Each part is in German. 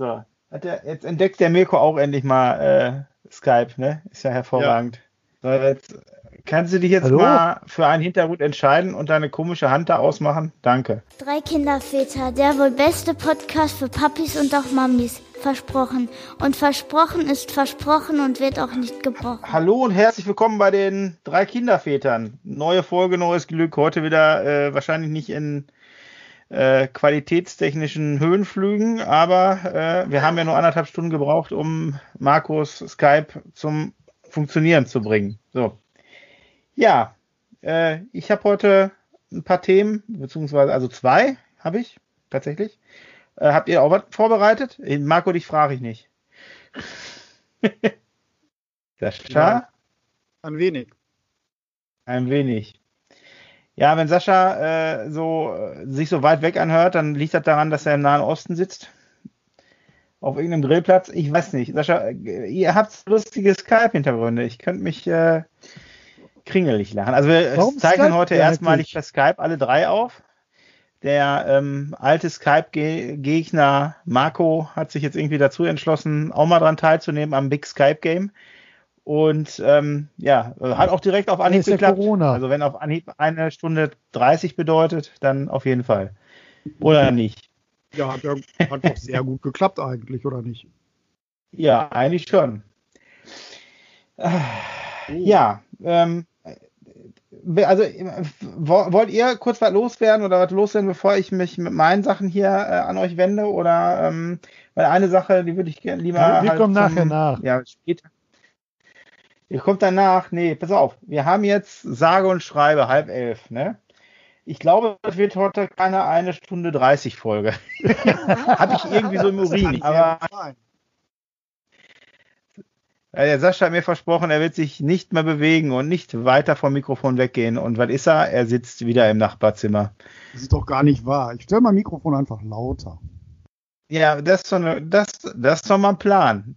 So. Hat der, jetzt entdeckt der Mirko auch endlich mal äh, Skype, ne? Ist ja hervorragend. Ja. So, jetzt kannst du dich jetzt Hallo? mal für einen Hintergrund entscheiden und deine komische Hand da ausmachen? Danke. Drei Kinderväter, der wohl beste Podcast für Papis und auch Mamis. Versprochen. Und versprochen ist versprochen und wird auch nicht gebrochen. Hallo und herzlich willkommen bei den drei Kindervätern. Neue Folge, neues Glück. Heute wieder äh, wahrscheinlich nicht in äh, qualitätstechnischen Höhenflügen, aber äh, wir haben ja nur anderthalb Stunden gebraucht, um Markus Skype zum Funktionieren zu bringen. So. Ja, äh, ich habe heute ein paar Themen, beziehungsweise also zwei habe ich tatsächlich. Äh, habt ihr auch was vorbereitet? Marco, dich frage ich nicht. Sascha? Ja, ein wenig. Ein wenig. Ja, wenn Sascha äh, so äh, sich so weit weg anhört, dann liegt das daran, dass er im Nahen Osten sitzt. Auf irgendeinem Grillplatz. Ich weiß nicht. Sascha, äh, ihr habt lustige Skype-Hintergründe. Ich könnte mich äh, kringelig lachen. Also wir Warum zeichnen heute erstmalig per Skype alle drei auf. Der ähm, alte Skype-Gegner Marco hat sich jetzt irgendwie dazu entschlossen, auch mal dran teilzunehmen am Big Skype Game. Und ähm, ja, hat auch direkt auf Anhieb geklappt. Corona. Also wenn auf Anhieb eine Stunde 30 bedeutet, dann auf jeden Fall. Oder nicht? Ja, hat, ja, hat doch sehr gut geklappt eigentlich, oder nicht? Ja, eigentlich schon. Oh. Ja, ähm, also wollt ihr kurz was loswerden oder was loswerden, bevor ich mich mit meinen Sachen hier äh, an euch wende? Oder ähm, weil eine Sache, die würde ich gerne lieber. Ja, wir halt kommen nachher nach. Ja, später. Ihr kommt danach, nee, pass auf, wir haben jetzt sage und schreibe halb elf, ne? Ich glaube, das wird heute keine eine Stunde 30 Folge. Habe ich irgendwie so im Urin. Aber der Sascha hat mir versprochen, er wird sich nicht mehr bewegen und nicht weiter vom Mikrofon weggehen. Und was ist er? Er sitzt wieder im Nachbarzimmer. Das ist doch gar nicht wahr. Ich stelle mein Mikrofon einfach lauter. Ja, das ist, so eine, das, das ist doch mal ein Plan.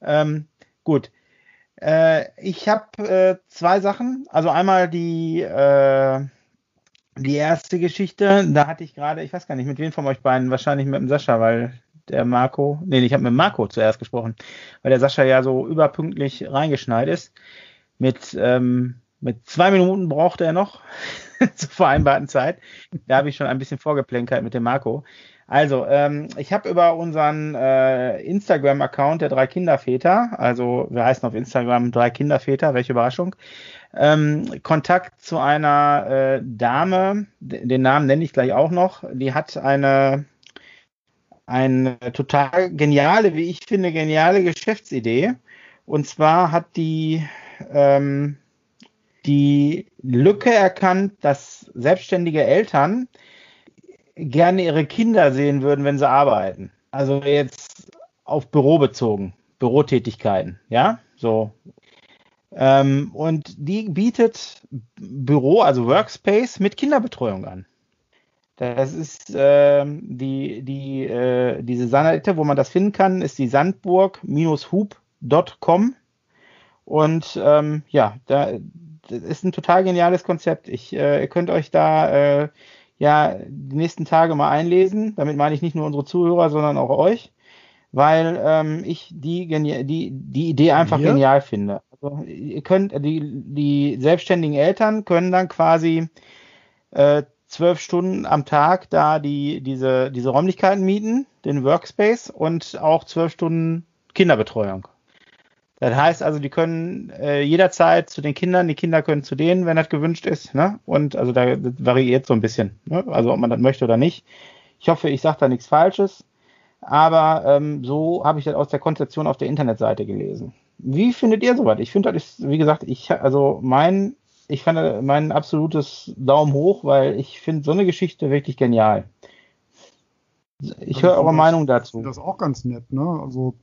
Ähm, gut. Äh, ich habe äh, zwei Sachen. Also einmal die, äh, die erste Geschichte. Da hatte ich gerade, ich weiß gar nicht, mit wem von euch beiden, wahrscheinlich mit dem Sascha, weil der Marco, nee, ich habe mit Marco zuerst gesprochen, weil der Sascha ja so überpünktlich reingeschneit ist. Mit, ähm, mit zwei Minuten brauchte er noch zur vereinbarten Zeit. Da habe ich schon ein bisschen vorgeplänkert mit dem Marco. Also, ähm, ich habe über unseren äh, Instagram-Account der drei Kinderväter, also wir heißen auf Instagram drei Kinderväter, welche Überraschung, ähm, Kontakt zu einer äh, Dame, den Namen nenne ich gleich auch noch, die hat eine, eine total geniale, wie ich finde, geniale Geschäftsidee. Und zwar hat die ähm, die Lücke erkannt, dass selbstständige Eltern gerne ihre Kinder sehen würden, wenn sie arbeiten. Also jetzt auf Büro bezogen, Bürotätigkeiten, ja, so. Ähm, und die bietet Büro, also Workspace mit Kinderbetreuung an. Das ist ähm, die, die, äh, diese Seite, wo man das finden kann, ist die sandburg-hub.com. Und ähm, ja, da das ist ein total geniales Konzept. Ich, äh, ihr könnt euch da äh, ja die nächsten Tage mal einlesen. Damit meine ich nicht nur unsere Zuhörer, sondern auch euch, weil ähm, ich die, die, die Idee einfach ja. genial finde. Also, ihr könnt, die, die selbstständigen Eltern können dann quasi äh, zwölf Stunden am Tag da die, diese, diese Räumlichkeiten mieten, den Workspace und auch zwölf Stunden Kinderbetreuung. Das heißt also, die können äh, jederzeit zu den Kindern, die Kinder können zu denen, wenn das gewünscht ist. Ne? Und also da variiert so ein bisschen, ne? also ob man das möchte oder nicht. Ich hoffe, ich sage da nichts Falsches, aber ähm, so habe ich das aus der Konzeption auf der Internetseite gelesen. Wie findet ihr sowas? Ich finde, das ist, wie gesagt, ich also mein, ich fand mein absolutes Daumen hoch, weil ich finde so eine Geschichte wirklich genial. Ich höre eure Meinung dazu. Das ist auch ganz nett, ne? Also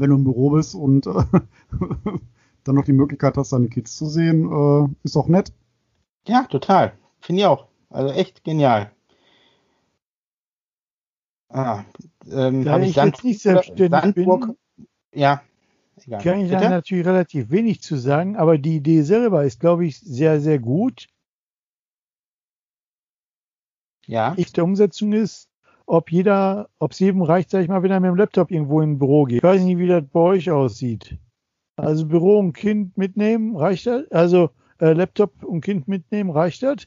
wenn du im Büro bist und äh, dann noch die Möglichkeit hast, deine Kids zu sehen, äh, ist auch nett. Ja, total. Finde ich auch. Also echt genial. Ah, ähm, da ich, Sand, jetzt nicht selbstständig Sandburg, bin, ja, egal. kann ich da natürlich relativ wenig zu sagen, aber die Idee selber ist, glaube ich, sehr, sehr gut. Ja. Ich der Umsetzung ist, ob jeder, ob es jedem reicht, sag ich mal, wenn er mit dem Laptop irgendwo in ein Büro geht. Ich weiß nicht, wie das bei euch aussieht. Also Büro und Kind mitnehmen, reicht das? Also äh, Laptop und Kind mitnehmen, reicht das?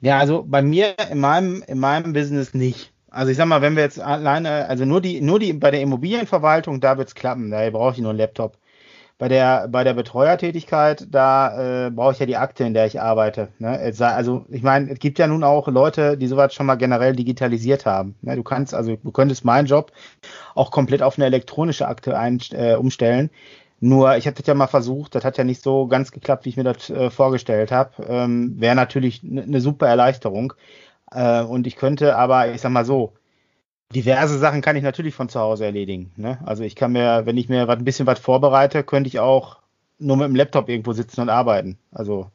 Ja, also bei mir in meinem, in meinem Business nicht. Also ich sag mal, wenn wir jetzt alleine, also nur die, nur die bei der Immobilienverwaltung, da wird's klappen, da brauche ich nur einen Laptop. Bei der, bei der Betreuertätigkeit, da äh, brauche ich ja die Akte, in der ich arbeite. Ne? Also ich meine, es gibt ja nun auch Leute, die sowas schon mal generell digitalisiert haben. Ne? Du kannst, also du könntest meinen Job auch komplett auf eine elektronische Akte ein, äh, umstellen. Nur, ich habe das ja mal versucht, das hat ja nicht so ganz geklappt, wie ich mir das äh, vorgestellt habe. Ähm, Wäre natürlich eine ne super Erleichterung. Äh, und ich könnte aber, ich sag mal so, diverse Sachen kann ich natürlich von zu Hause erledigen. Ne? Also ich kann mir, wenn ich mir was, ein bisschen was vorbereite, könnte ich auch nur mit dem Laptop irgendwo sitzen und arbeiten. Also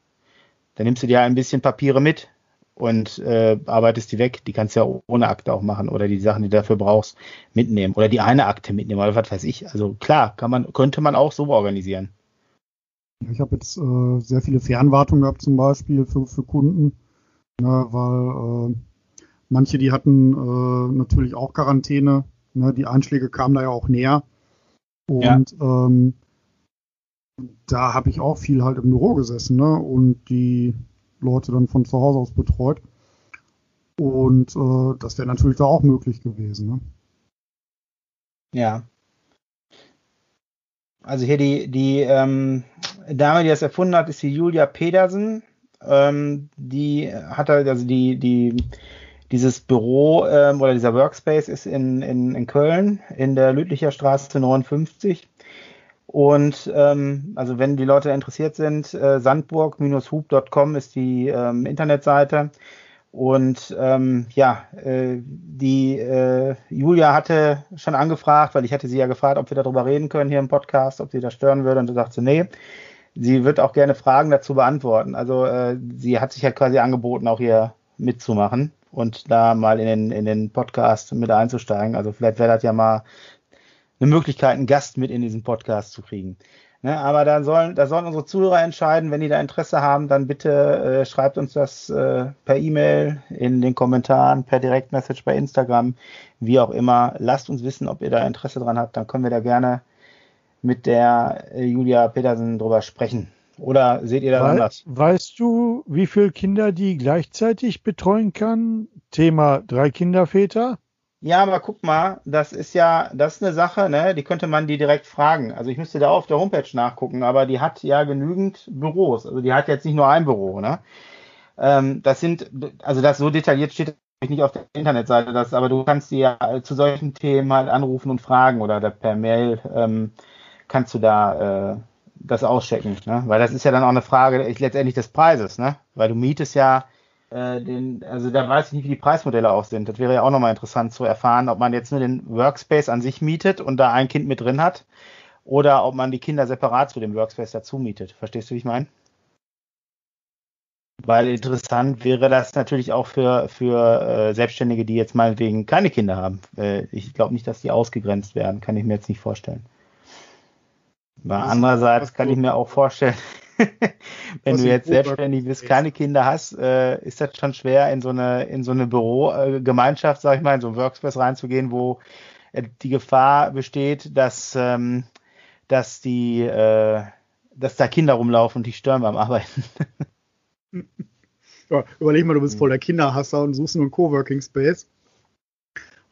dann nimmst du dir ein bisschen Papiere mit und äh, arbeitest die weg. Die kannst du ja ohne Akte auch machen oder die Sachen, die du dafür brauchst, mitnehmen oder die eine Akte mitnehmen oder was weiß ich. Also klar, kann man, könnte man auch so organisieren. Ich habe jetzt äh, sehr viele Fernwartungen gehabt zum Beispiel für, für Kunden, ne, weil äh, Manche, die hatten äh, natürlich auch Quarantäne. Ne? Die Einschläge kamen da ja auch näher. Und ja. ähm, da habe ich auch viel halt im Büro gesessen ne? und die Leute dann von zu Hause aus betreut. Und äh, das wäre natürlich da auch möglich gewesen. Ne? Ja. Also hier die, die ähm, Dame, die das erfunden hat, ist die Julia Pedersen. Ähm, die hat halt, also die, die dieses Büro ähm, oder dieser Workspace ist in, in, in Köln in der Lüdlicher Straße 59. Und ähm, also wenn die Leute interessiert sind, äh, sandburg-hub.com ist die ähm, Internetseite. Und ähm, ja, äh, die äh, Julia hatte schon angefragt, weil ich hatte sie ja gefragt, ob wir darüber reden können hier im Podcast, ob sie das stören würde. Und sie sagte, nee, sie wird auch gerne Fragen dazu beantworten. Also äh, sie hat sich halt quasi angeboten, auch hier mitzumachen und da mal in den, in den Podcast mit einzusteigen. Also vielleicht wäre das ja mal eine Möglichkeit, einen Gast mit in diesen Podcast zu kriegen. Ne, aber da sollen, da sollen unsere Zuhörer entscheiden, wenn die da Interesse haben, dann bitte äh, schreibt uns das äh, per E-Mail, in den Kommentaren, per Direktmessage bei Instagram, wie auch immer. Lasst uns wissen, ob ihr da Interesse dran habt, dann können wir da gerne mit der äh, Julia Petersen drüber sprechen. Oder seht ihr das We anders? Weißt du, wie viele Kinder die gleichzeitig betreuen kann? Thema drei Kinderväter? Ja, aber guck mal, das ist ja, das ist eine Sache, ne? Die könnte man die direkt fragen. Also ich müsste da auf der Homepage nachgucken, aber die hat ja genügend Büros. Also die hat jetzt nicht nur ein Büro, ne? Ähm, das sind, also das so detailliert steht nicht auf der Internetseite, das, aber du kannst die ja zu solchen Themen halt anrufen und fragen oder per Mail ähm, kannst du da äh, das auschecken, ne? Weil das ist ja dann auch eine Frage letztendlich des Preises, ne? Weil du mietest ja äh, den, also da weiß ich nicht, wie die Preismodelle auch sind. Das wäre ja auch nochmal interessant zu erfahren, ob man jetzt nur den Workspace an sich mietet und da ein Kind mit drin hat oder ob man die Kinder separat zu dem Workspace dazu mietet. Verstehst du, wie ich meine? Weil interessant wäre das natürlich auch für, für äh, Selbstständige, die jetzt meinetwegen keine Kinder haben. Äh, ich glaube nicht, dass die ausgegrenzt werden, kann ich mir jetzt nicht vorstellen. Aber andererseits kann ich mir auch vorstellen, wenn du jetzt selbstständig bist, keine Kinder hast, äh, ist das schon schwer, in so eine, in so eine Bürogemeinschaft, sag ich mal, in so ein Workspace reinzugehen, wo äh, die Gefahr besteht, dass, ähm, dass die, äh, dass da Kinder rumlaufen und die stören beim Arbeiten. Ja, überleg mal, du bist hm. voll der Kinderhasser und suchst nur einen Coworking Space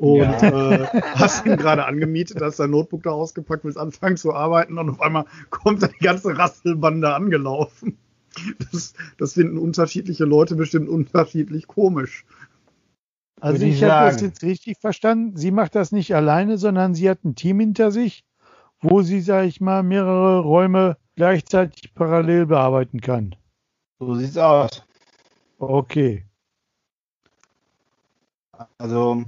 und ja. äh, hast ihn gerade angemietet, hast dein Notebook da ausgepackt, willst anfangen zu arbeiten und auf einmal kommt da die ganze Rasselbande angelaufen. Das, das finden unterschiedliche Leute bestimmt unterschiedlich komisch. Also ich, ich habe das jetzt richtig verstanden. Sie macht das nicht alleine, sondern sie hat ein Team hinter sich, wo sie, sage ich mal, mehrere Räume gleichzeitig parallel bearbeiten kann. So sieht's aus. Okay. Also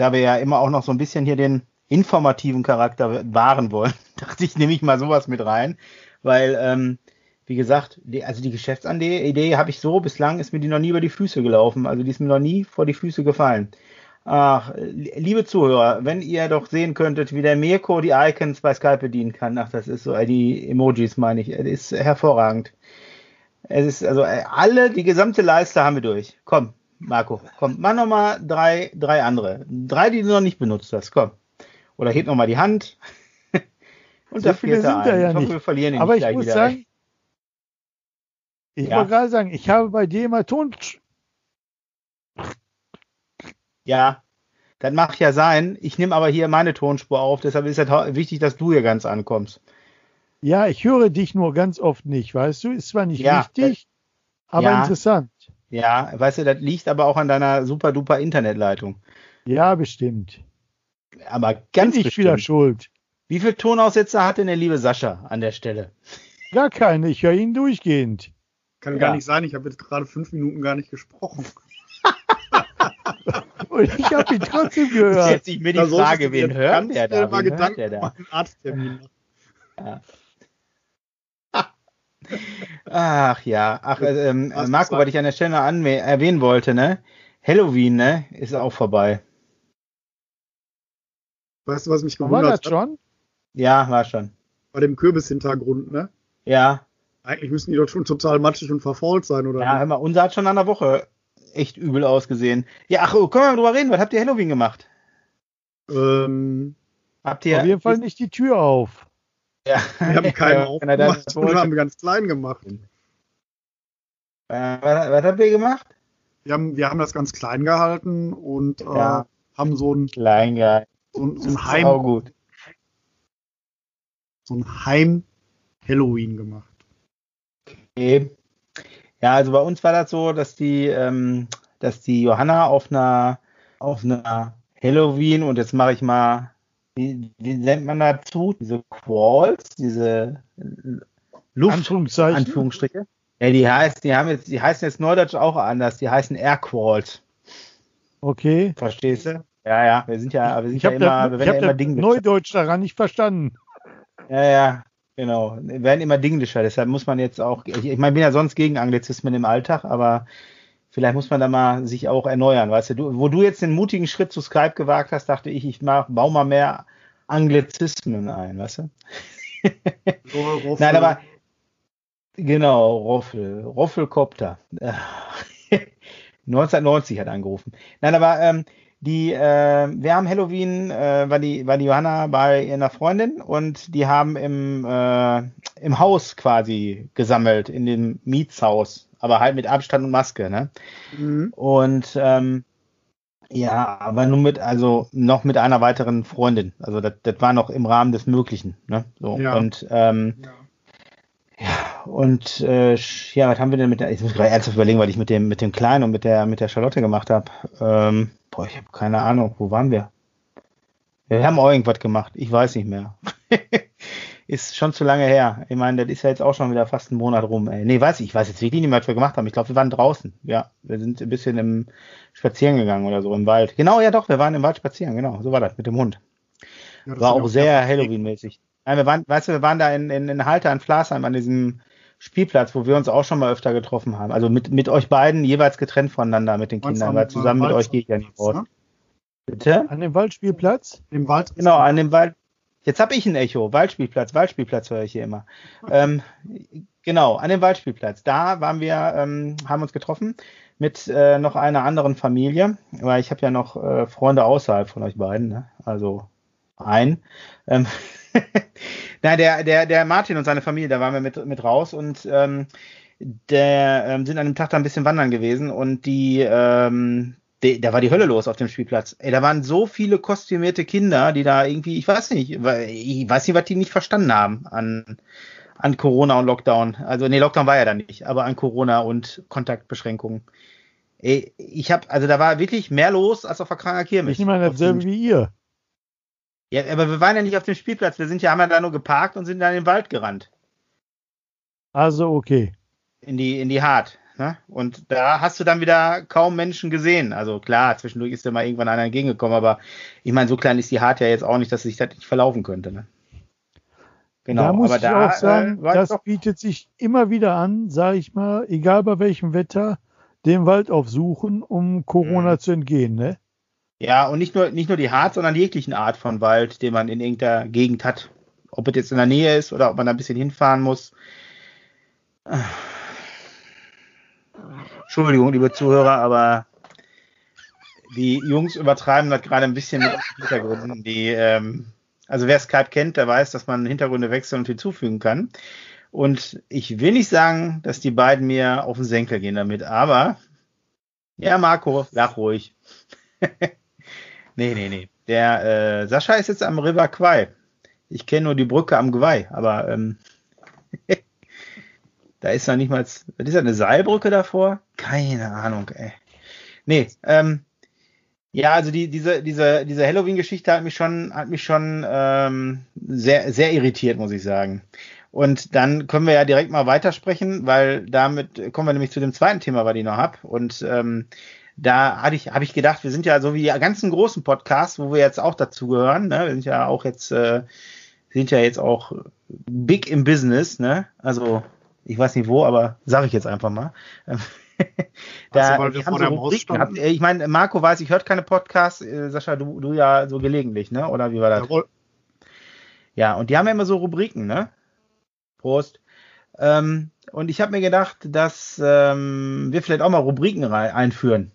da wir ja immer auch noch so ein bisschen hier den informativen Charakter wahren wollen, dachte ich, nehme ich mal sowas mit rein, weil, ähm, wie gesagt, die, also die Geschäftsidee habe ich so, bislang ist mir die noch nie über die Füße gelaufen, also die ist mir noch nie vor die Füße gefallen. Ach, liebe Zuhörer, wenn ihr doch sehen könntet, wie der Mirko die Icons bei Skype bedienen kann, ach, das ist so, äh, die Emojis meine ich, das ist hervorragend. Es ist, also äh, alle, die gesamte Leiste haben wir durch. Komm, Marco, komm, mach noch mal drei, drei andere. Drei, die du noch nicht benutzt hast, komm. Oder heb noch mal die Hand. Und so viele sind da ja ich hoffe, nicht. wir verlieren ihn Aber ich muss wieder. sagen, ich Ja. wollte gerade sagen, ich habe bei dir immer Ton. Ja, das mag ja sein. Ich nehme aber hier meine Tonspur auf, deshalb ist es wichtig, dass du hier ganz ankommst. Ja, ich höre dich nur ganz oft nicht, weißt du? Ist zwar nicht Ja, wichtig, aber ja. interessant. Ja, weißt du, das liegt aber auch an deiner super duper Internetleitung. Ja, bestimmt. Aber Bin ganz ich wieder bestimmt. schuld. Wie viele Tonaussetzer hat denn der liebe Sascha an der Stelle? Gar keine, ich höre ihn durchgehend. Kann Ja. gar nicht sein, ich habe jetzt gerade fünf Minuten gar nicht gesprochen. Und ich habe ihn trotzdem Ist gehört. jetzt nicht mehr die Da Frage, wen hört der da? mal Wen hört Gedanken der da? einen Arzttermin machen. Ach ja, ach, äh, ähm, Was Marco, was ich an der Stelle erwähnen wollte, ne? Halloween, ne? Ist auch vorbei. Weißt du, was mich War gewundert das hat? schon? Ja, war schon. Bei dem Kürbishintergrund, ne? Ja, Eigentlich müssen die doch schon total matschig und verfault sein, oder? ja, hör mal, unser hat schon an der Woche echt übel ausgesehen. Ja, ach, oh, können wir mal drüber reden? Was habt ihr Halloween gemacht? Ähm, Habt ihr. Auf jeden Fall nicht die Tür auf. Ja, wir haben keinen aufgemacht und wollte. haben ganz klein gemacht. Äh, was, was habt ihr gemacht? Wir haben, wir haben das ganz klein gehalten und Ja. äh, haben so ein, Kleingeil. so ein, so Das ein Heim, gut. so ein Heim-Halloween gemacht. Okay. Ja, also bei uns war das so, dass die, ähm, dass die Johanna auf einer, auf einer Halloween und jetzt mache ich mal, wie, wie nennt man dazu? Diese Qualls, diese Luft, Anführungszeichen. Anführungsstriche. Ja, die heißt, die haben jetzt, die heißen jetzt Neudeutsch auch anders, die heißen Air Qualls. Okay. Verstehst du? Ja, ja, wir sind ja, wir sind Ich ja immer, das, wir ich werden ja immer das Dinglischer. Neudeutsch daran nicht verstanden. Ja, ja, genau. Wir werden immer dinglischer, deshalb muss man jetzt auch, ich, ich meine, bin ja sonst gegen Anglizismen im Alltag, aber vielleicht muss man da mal sich auch erneuern, weißt du, du wo du jetzt den mutigen Schritt zu Skype gewagt hast, dachte ich, ich mach, baue mal mehr Anglizismen ein, weißt du? So, Nein, aber genau, Roffel, Roffelkopter. 1990 hat angerufen. Nein, aber ähm, die, äh, wir haben Halloween, äh, war die, war die Johanna bei einer Freundin und die haben im, äh, im Haus quasi gesammelt, in dem Mietshaus, aber halt mit Abstand und Maske, ne? Mhm. Und ähm, ja, aber nur mit, also noch mit einer weiteren Freundin. Also das, das war noch im Rahmen des Möglichen, ne? So. Ja. Und ähm, Ja. und äh, ja, was haben wir denn mit der, ich muss gerade ernsthaft überlegen, was ich mit dem, mit dem Kleinen und mit der, mit der Charlotte gemacht habe. Ähm, boah, ich habe keine Ahnung, wo waren wir? Wir haben auch irgendwas gemacht, ich weiß nicht mehr. ist schon zu lange her. Ich meine, das ist ja jetzt auch schon wieder fast einen Monat rum. Ey. Nee, weiß ich, ich weiß jetzt wirklich nicht mehr, was wir gemacht haben. Ich glaube, wir waren draußen. Ja, wir sind ein bisschen im Spazieren gegangen oder so im Wald. Genau, ja doch, wir waren im Wald spazieren, genau. So war das mit dem Hund. Ja, War auch sehr Halloween-mäßig. Nein, wir waren, weißt du, wir waren da in, in, in Halter in Flasheim an diesem Spielplatz, wo wir uns auch schon mal öfter getroffen haben. Also mit, mit euch beiden jeweils getrennt voneinander mit den Kindern, weil am- zusammen am mit euch gehe ich ja nicht raus. Ne? Bitte? An dem Waldspielplatz? Im Wald. Genau, an dem Wald. Jetzt habe ich ein Echo. Waldspielplatz, Waldspielplatz höre ich hier immer. ähm, genau, an dem Waldspielplatz. Da waren wir, ähm, haben uns getroffen mit äh, noch einer anderen Familie, weil ich habe ja noch äh, Freunde außerhalb von euch beiden, ne? also ein. Ähm, Nein, der, der, der Martin und seine Familie, da waren wir mit, mit raus und ähm, der ähm, sind an dem Tag da ein bisschen wandern gewesen und die, ähm, da war die Hölle los auf dem Spielplatz. Ey, da waren so viele kostümierte Kinder, die da irgendwie, ich weiß nicht, ich weiß nicht, was die nicht verstanden haben an, an Corona und Lockdown. Also, nee, Lockdown war ja da nicht, aber an Corona und Kontaktbeschränkungen. Ey, ich hab, also da war wirklich mehr los als auf der Kranger Kirmes. Ich nehme an, dasselbe wie ihr. ja, aber wir waren ja nicht auf dem Spielplatz. Wir sind ja, haben ja da nur geparkt und sind dann in den Wald gerannt. Also okay. In die, in die Hart. Ne? Und da hast du dann wieder kaum Menschen gesehen. Also klar, zwischendurch ist dir mal irgendwann einer entgegengekommen, aber ich meine, so klein ist die Hart ja jetzt auch nicht, dass sich das nicht verlaufen könnte. Ne? Genau, da muss aber ich da auch sagen, äh, das doch, bietet sich immer wieder an, sage ich mal, egal bei welchem Wetter, den Wald aufsuchen, um Corona Mhm. zu entgehen. Ne? ja, und nicht nur, nicht nur die Hart, sondern jeglichen Art von Wald, den man in irgendeiner Gegend hat. Ob es jetzt in der Nähe ist oder ob man da ein bisschen hinfahren muss. Entschuldigung, liebe Zuhörer, aber die Jungs übertreiben das gerade ein bisschen mit Hintergründen. Die, ähm, also wer Skype kennt, der weiß, dass man Hintergründe wechseln und hinzufügen kann. Und ich will nicht sagen, dass die beiden mir auf den Senkel gehen damit, aber ja, Marco, lach ruhig. nee, nee, nee. Der äh, Sascha ist jetzt am River Kwai. Ich kenne nur die Brücke am Gwei, aber ähm, da ist noch nicht mal, ist da eine Seilbrücke davor? Keine Ahnung, ey. Nee, ähm, ja, also die, diese, diese, diese Halloween-Geschichte hat mich schon, hat mich schon ähm, sehr, sehr irritiert, muss ich sagen. Und dann können wir ja direkt mal weitersprechen, weil damit kommen wir nämlich zu dem zweiten Thema, was ich noch hab. Und ähm, da hatte ich, habe ich gedacht, wir sind ja so wie die ganzen großen Podcasts, wo wir jetzt auch dazugehören. Ne? Wir sind ja auch jetzt, äh, sind ja jetzt auch big im Business. Ne? Also ich weiß nicht wo, aber sage ich jetzt einfach mal. da, also, wir vor so Rubriken habt. Ich meine, Marco weiß, ich hört keine Podcasts. Äh, Sascha, du, du ja so gelegentlich, ne? Oder wie war das? Jawohl. Ja, und die haben ja immer so Rubriken, ne? Prost. Ähm, und ich habe mir gedacht, dass ähm, wir vielleicht auch mal Rubriken einführen.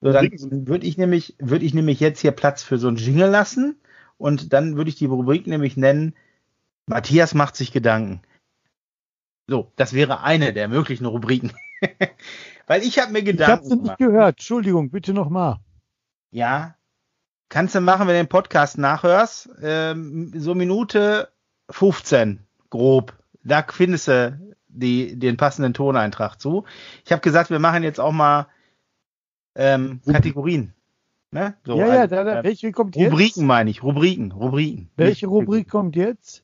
So, dann würde ich nämlich, würde ich nämlich jetzt hier Platz für so ein Jingle lassen und dann würde ich die Rubrik nämlich nennen, Matthias macht sich Gedanken. So, das wäre eine der möglichen Rubriken. Weil ich habe mir Gedanken Ich habe nicht gehört. Entschuldigung, bitte nochmal. Ja, kannst du machen, wenn du den Podcast nachhörst. Ähm, so Minute 15, grob. Da findest du die, den passenden Toneintrag zu. Ich habe gesagt, wir machen jetzt auch mal ähm, Kategorien. Ne? So ja, ja, da, da, äh, welche kommt jetzt? Rubriken meine ich, Rubriken, Rubriken. Welche Rubrik kommt jetzt?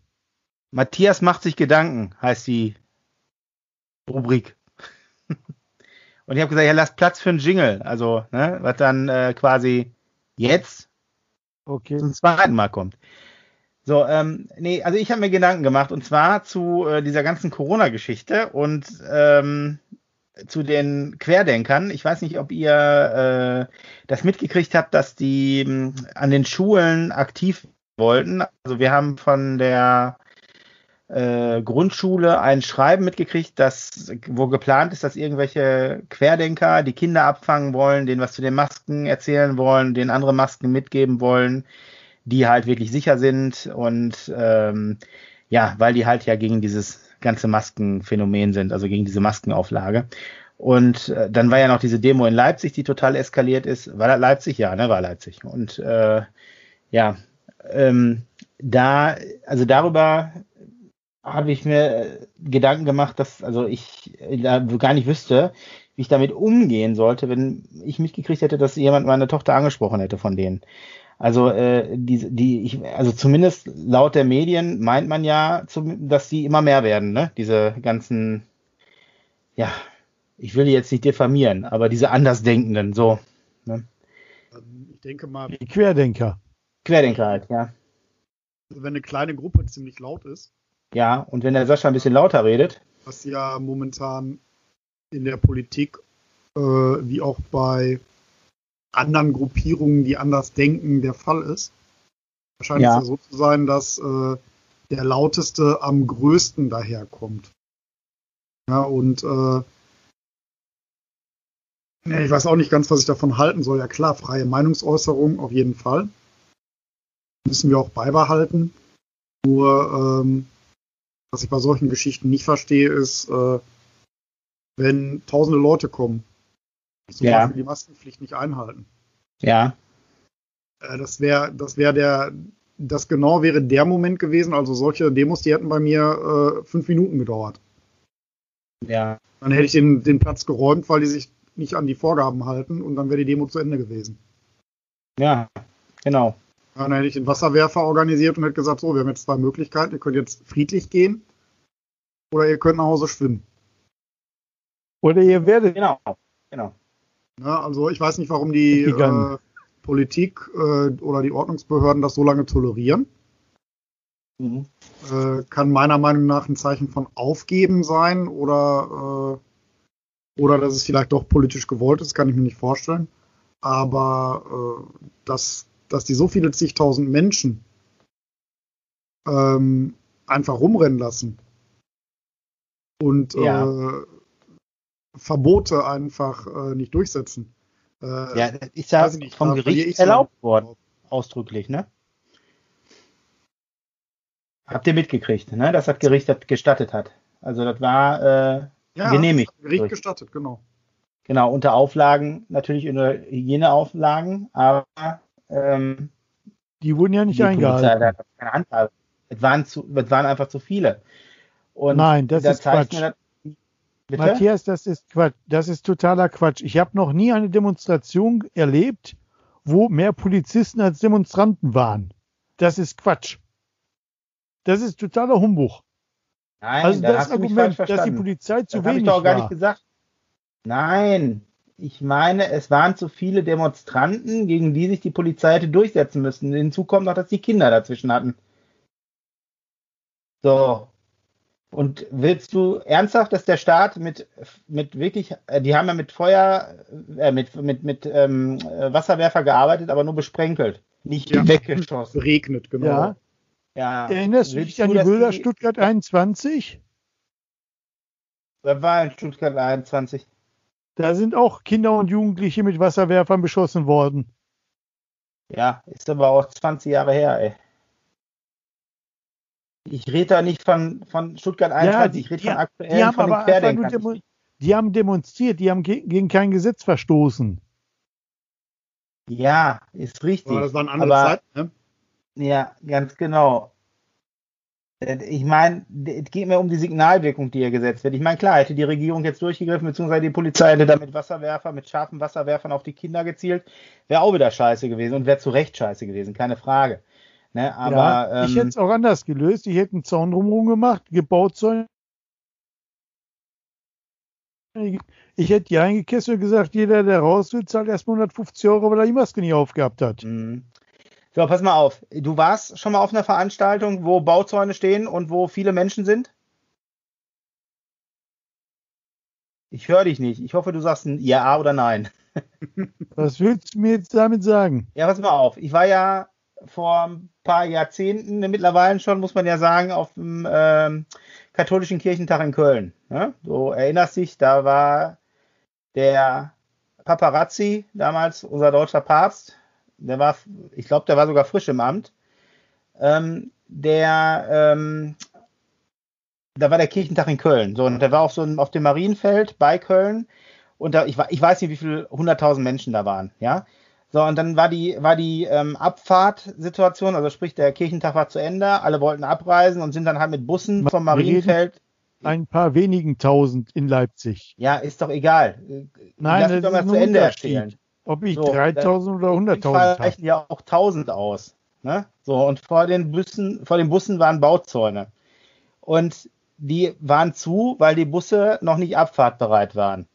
Matthias macht sich Gedanken, heißt die Rubrik. Und ich habe gesagt, ja, lass Platz für einen Jingle. Also, ne, was dann äh, quasi jetzt okay. zum zweiten Mal kommt. So, ähm, nee, also ich habe mir Gedanken gemacht und zwar zu äh, dieser ganzen Corona-Geschichte und ähm, zu den Querdenkern. Ich weiß nicht, ob ihr äh, das mitgekriegt habt, dass die mh, hm, an den Schulen aktiv wollten. Also wir haben von der äh, Grundschule ein Schreiben mitgekriegt, dass, wo geplant ist, dass irgendwelche Querdenker die Kinder abfangen wollen, denen was zu den Masken erzählen wollen, denen andere Masken mitgeben wollen die halt wirklich sicher sind und ähm, ja, weil die halt ja gegen dieses ganze Maskenphänomen sind, also gegen diese Maskenauflage. Und äh, dann war ja noch diese Demo in Leipzig, die total eskaliert ist. War das Leipzig? Ja, ne, war Leipzig. Und äh, ja, ähm, da, also darüber habe ich mir Gedanken gemacht, dass also ich da gar nicht wüsste, wie ich damit umgehen sollte, wenn ich mitgekriegt hätte, dass jemand meine Tochter angesprochen hätte von denen. Also äh, die, die, ich, also zumindest laut der Medien meint man ja, zum, dass die immer mehr werden, ne? Diese ganzen, ja, ich will die jetzt nicht diffamieren, aber diese Andersdenkenden, so. Ne? Ich denke mal. Die Querdenker. Querdenker halt, ja. Wenn eine kleine Gruppe ziemlich laut ist. Ja, und wenn der Sascha ein bisschen lauter redet. Was ja momentan in der Politik äh, wie auch bei anderen Gruppierungen, die anders denken, der Fall ist. Wahrscheinlich ja. es ja so zu sein, dass äh, der lauteste am größten daherkommt. Ja, und äh, ich weiß auch nicht ganz, was ich davon halten soll. Ja klar, freie Meinungsäußerung auf jeden Fall. Müssen wir auch beibehalten. Nur, ähm, was ich bei solchen Geschichten nicht verstehe, ist, äh, wenn tausende Leute kommen zum ja. Beispiel die Maskenpflicht nicht einhalten. Ja. Äh, das wäre, das wäre der, das genau wäre der Moment gewesen. Also solche Demos, die hätten bei mir äh, fünf Minuten gedauert. Ja. Dann hätte ich den, den Platz geräumt, weil die sich nicht an die Vorgaben halten und dann wäre die Demo zu Ende gewesen. Ja, genau. Dann hätte ich den Wasserwerfer organisiert und hätte gesagt, so, wir haben jetzt zwei Möglichkeiten. Ihr könnt jetzt friedlich gehen oder ihr könnt nach Hause schwimmen. Oder ihr werdet. Genau, genau. Ja, also ich weiß nicht, warum die äh, Politik äh, oder die Ordnungsbehörden das so lange tolerieren. Mhm. Äh, kann meiner Meinung nach ein Zeichen von Aufgeben sein oder, äh, oder dass es vielleicht doch politisch gewollt ist, kann ich mir nicht vorstellen. Aber äh, dass, die so viele zigtausend Menschen ähm, einfach rumrennen lassen und ja. äh, Verbote einfach äh, nicht durchsetzen. Äh, Ja, das ist ja nicht, vom Gericht erlaubt worden, ausdrücklich, ne? Habt ihr mitgekriegt, ne? Dass das Gericht das gestattet hat. Also das war äh, ja, genehmigt. das Gericht durch. gestattet, genau. Genau, unter Auflagen, natürlich unter Hygieneauflagen, aber ähm, Die wurden ja nicht die Polizei eingehalten. hat keine Handhabe. Es waren, zu, es waren einfach zu viele. Und Nein, das da ist Quatsch. Bitte? Matthias, das ist Quatsch. Das ist totaler Quatsch. Ich habe noch nie eine Demonstration erlebt, wo mehr Polizisten als Demonstranten waren. Das ist Quatsch. Das ist totaler Humbug. Nein, also da das Argument, dass die. Polizei zu Das habe ich wenig doch gar war. nicht gesagt. Nein, ich meine, es waren zu viele Demonstranten, gegen die sich die Polizei hätte durchsetzen müssen. Hinzu kommt noch, dass die Kinder dazwischen hatten. So. Und willst du ernsthaft, dass der Staat mit, mit wirklich, äh, die haben ja mit Feuer, äh, mit, mit, mit ähm, äh, Wasserwerfer gearbeitet, aber nur besprenkelt, nicht Ja. weggeschossen. Regnet, genau. Ja. Ja. Erinnerst du Willst dich an die Bilder Stuttgart 21? Das war in Stuttgart 21. Da sind auch Kinder und Jugendliche mit Wasserwerfern beschossen worden. Ja, ist aber auch 20 Jahre her, ey. Ich rede da nicht von, von Stuttgart 21, ich rede die, von die aktuellen, haben von den aber Querdenkern. demo die haben demonstriert, die haben ge gegen kein Gesetz verstoßen. Ja, ist richtig. Aber das waren andere aber, Zeiten, ne? Ja, ganz genau. Äh, Ich meine, es geht mir um die Signalwirkung, die hier gesetzt wird. Ich meine, klar, hätte die Regierung jetzt durchgegriffen, beziehungsweise die Polizei hätte da mit Wasserwerfer, mit scharfen Wasserwerfern auf die Kinder gezielt, wäre auch wieder scheiße gewesen und wäre zu Recht scheiße gewesen, keine Frage. Ne, aber ja, ich ähm, hätte es auch anders gelöst. Ich hätte einen Zaun drumherum gemacht, gebaut Zäune. Ich hätte die eingekesselt und gesagt, jeder, der raus will, zahlt erstmal 150 Euro, weil er die Maske nicht aufgehabt hat. Mhm. So, pass mal auf. Du warst schon mal auf einer Veranstaltung, wo Bauzäune stehen und wo viele Menschen sind? Ich höre dich nicht. Ich hoffe, du sagst ein Ja oder Nein. Was willst du mir jetzt damit sagen? Ja, pass mal auf. Ich war ja vor ein paar Jahrzehnten, mittlerweile schon, muss man ja sagen, auf dem ähm, katholischen Kirchentag in Köln. Ne? Du erinnerst dich, da war der Paparazzi, damals unser deutscher Papst, der war, ich glaube, der war sogar frisch im Amt. Ähm, der, ähm, da war der Kirchentag in Köln. So, und der war auch so auf dem Marienfeld bei Köln. Und da, ich, ich weiß nicht, wie viele hunderttausend Menschen da waren, ja. So, und dann war die, war die ähm, Abfahrtsituation, also sprich, der Kirchentag war zu Ende, alle wollten abreisen und sind dann halt mit Bussen vom Marienfeld. Ein paar wenigen tausend in Leipzig. Ja, ist doch egal. Nein, Lass mich doch mal zu Ende erzählen. Ob ich So, 3000 oder Im Fall 100.000 habe. reichen ja auch 1000 aus. Ne? So, und vor den Bussen, vor den Bussen waren Bauzäune. Und die waren zu, weil die Busse noch nicht abfahrtbereit waren.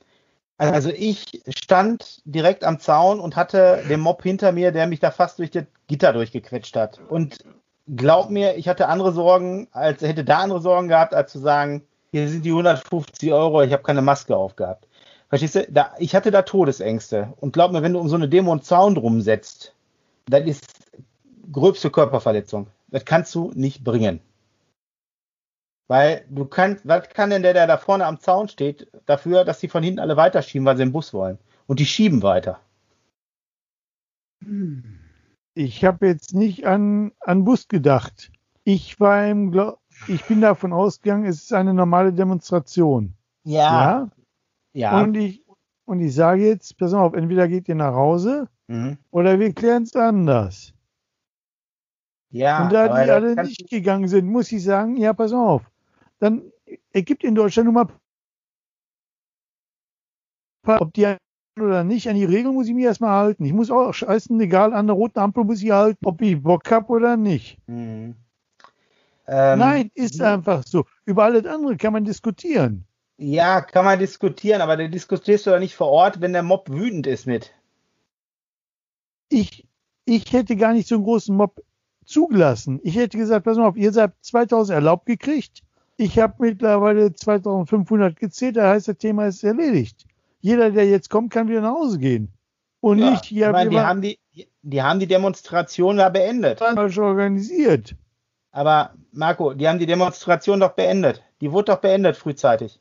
Also ich stand direkt am Zaun und hatte den Mob hinter mir, der mich da fast durch das Gitter durchgequetscht hat. Und glaub mir, ich hatte andere Sorgen, als hätte da andere Sorgen gehabt, als zu sagen, hier sind die 150 Euro, ich habe keine Maske aufgehabt. Verstehst du? Da, ich hatte da Todesängste. Und glaub mir, wenn du um so eine Demo einen Zaun drum setzt, das ist gröbste Körperverletzung. Das kannst du nicht bringen. Weil du kannst, was kann denn der, der da vorne am Zaun steht, dafür, dass die von hinten alle weiterschieben, weil sie im Bus wollen? Und die schieben weiter. Ich habe jetzt nicht an, an Bus gedacht. Ich war im, ich bin davon ausgegangen, es ist eine normale Demonstration. Ja. Ja. Und ich, und ich sage jetzt, pass auf, entweder geht ihr nach Hause Mhm. oder wir klären es anders. Ja. und da die alle nicht gegangen sind, muss ich sagen, ja, pass auf. Dann ergibt in Deutschland nun mal, ob die oder nicht, an die Regeln muss ich mich erstmal halten. Ich muss auch scheißen, egal, an der roten Ampel muss ich halten, ob ich Bock hab oder nicht. Mhm. Ähm, Nein, ist einfach so. Über alles andere kann man diskutieren. Ja, kann man diskutieren, aber da diskutierst du doch nicht vor Ort, wenn der Mob wütend ist mit. Ich, ich hätte gar nicht so einen großen Mob zugelassen. Ich hätte gesagt, pass mal auf, ihr seid 2000 erlaubt gekriegt. Ich habe mittlerweile 2500 gezählt, da heißt, das Thema ist erledigt. Jeder, der jetzt kommt, kann wieder nach Hause gehen. Und Ja, nicht, ja, ich meine, die haben die, die haben die Demonstration da beendet. waren falsch organisiert. Aber Marco, die haben die Demonstration doch beendet. Die wurde doch beendet frühzeitig.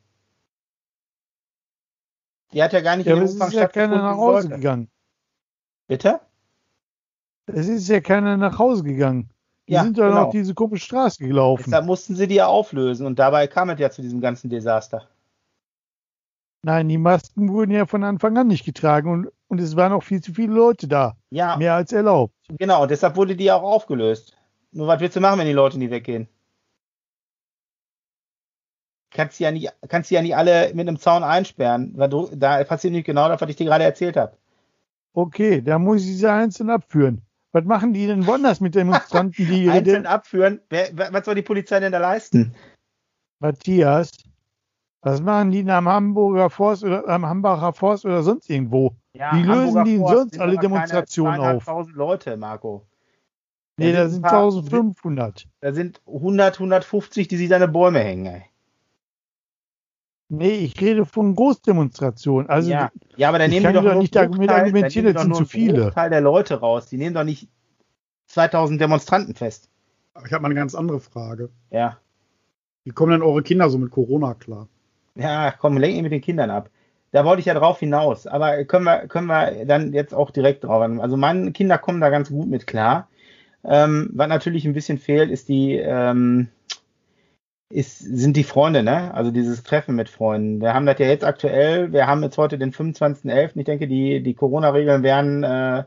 Die hat ja gar nicht Ja, in es Umfang ist ja keiner nach Hause sollte. gegangen. Bitte? Es ist ja keiner nach Hause gegangen. Die Ja, sind doch genau. auf diese komische Straße gelaufen. Deshalb mussten sie die ja auflösen und dabei kam es ja zu diesem ganzen Desaster. Nein, die Masken wurden ja von Anfang an nicht getragen und, und es waren auch viel zu viele Leute da. Ja, Mehr als erlaubt. genau, und deshalb wurde die ja auch aufgelöst. Nur was willst du machen, wenn die Leute nie weggehen? Kannst du ja nicht, kannst du ja nicht alle mit einem Zaun einsperren. weil du- Da passiert nicht genau das, was ich dir gerade erzählt habe. Okay, da muss ich sie einzeln abführen. Was machen die denn woanders mit Demonstranten, die Einzeln De abführen. Wer, was soll die Polizei denn da leisten? Matthias, was machen die am Hamburger Forst oder am Hambacher Forst oder sonst irgendwo? Ja, Wie lösen Hamburger die denn Forst sonst sind alle aber keine Demonstrationen auf? 2.500 Leute, Marco. Nee, da sind paar- 1500. Da sind 100, 150, die sich an die Bäume hängen. Ey. Nee, ich rede von Großdemonstrationen. Also ja. ja, aber dann ich nehmen kann die doch doch nicht damit Bruchteil- argumentieren, das doch sind nur zu einen viele. Bruchteil der Leute raus. Die nehmen doch nicht 2000 Demonstranten fest. Ich habe mal eine ganz andere Frage. Ja. Wie kommen denn eure Kinder so mit Corona klar? Ja, komm, lenk ihn mit den Kindern ab. Da wollte ich ja drauf hinaus. Aber können wir, können wir dann jetzt auch direkt drauf an. Also meine Kinder kommen da ganz gut mit klar. Ähm, was natürlich ein bisschen fehlt, ist die, ähm, ist, sind die Freunde, ne? Also dieses Treffen mit Freunden. Wir haben das ja jetzt aktuell, wir haben jetzt heute den 25.11. Ich denke, die, die Corona-Regeln werden äh,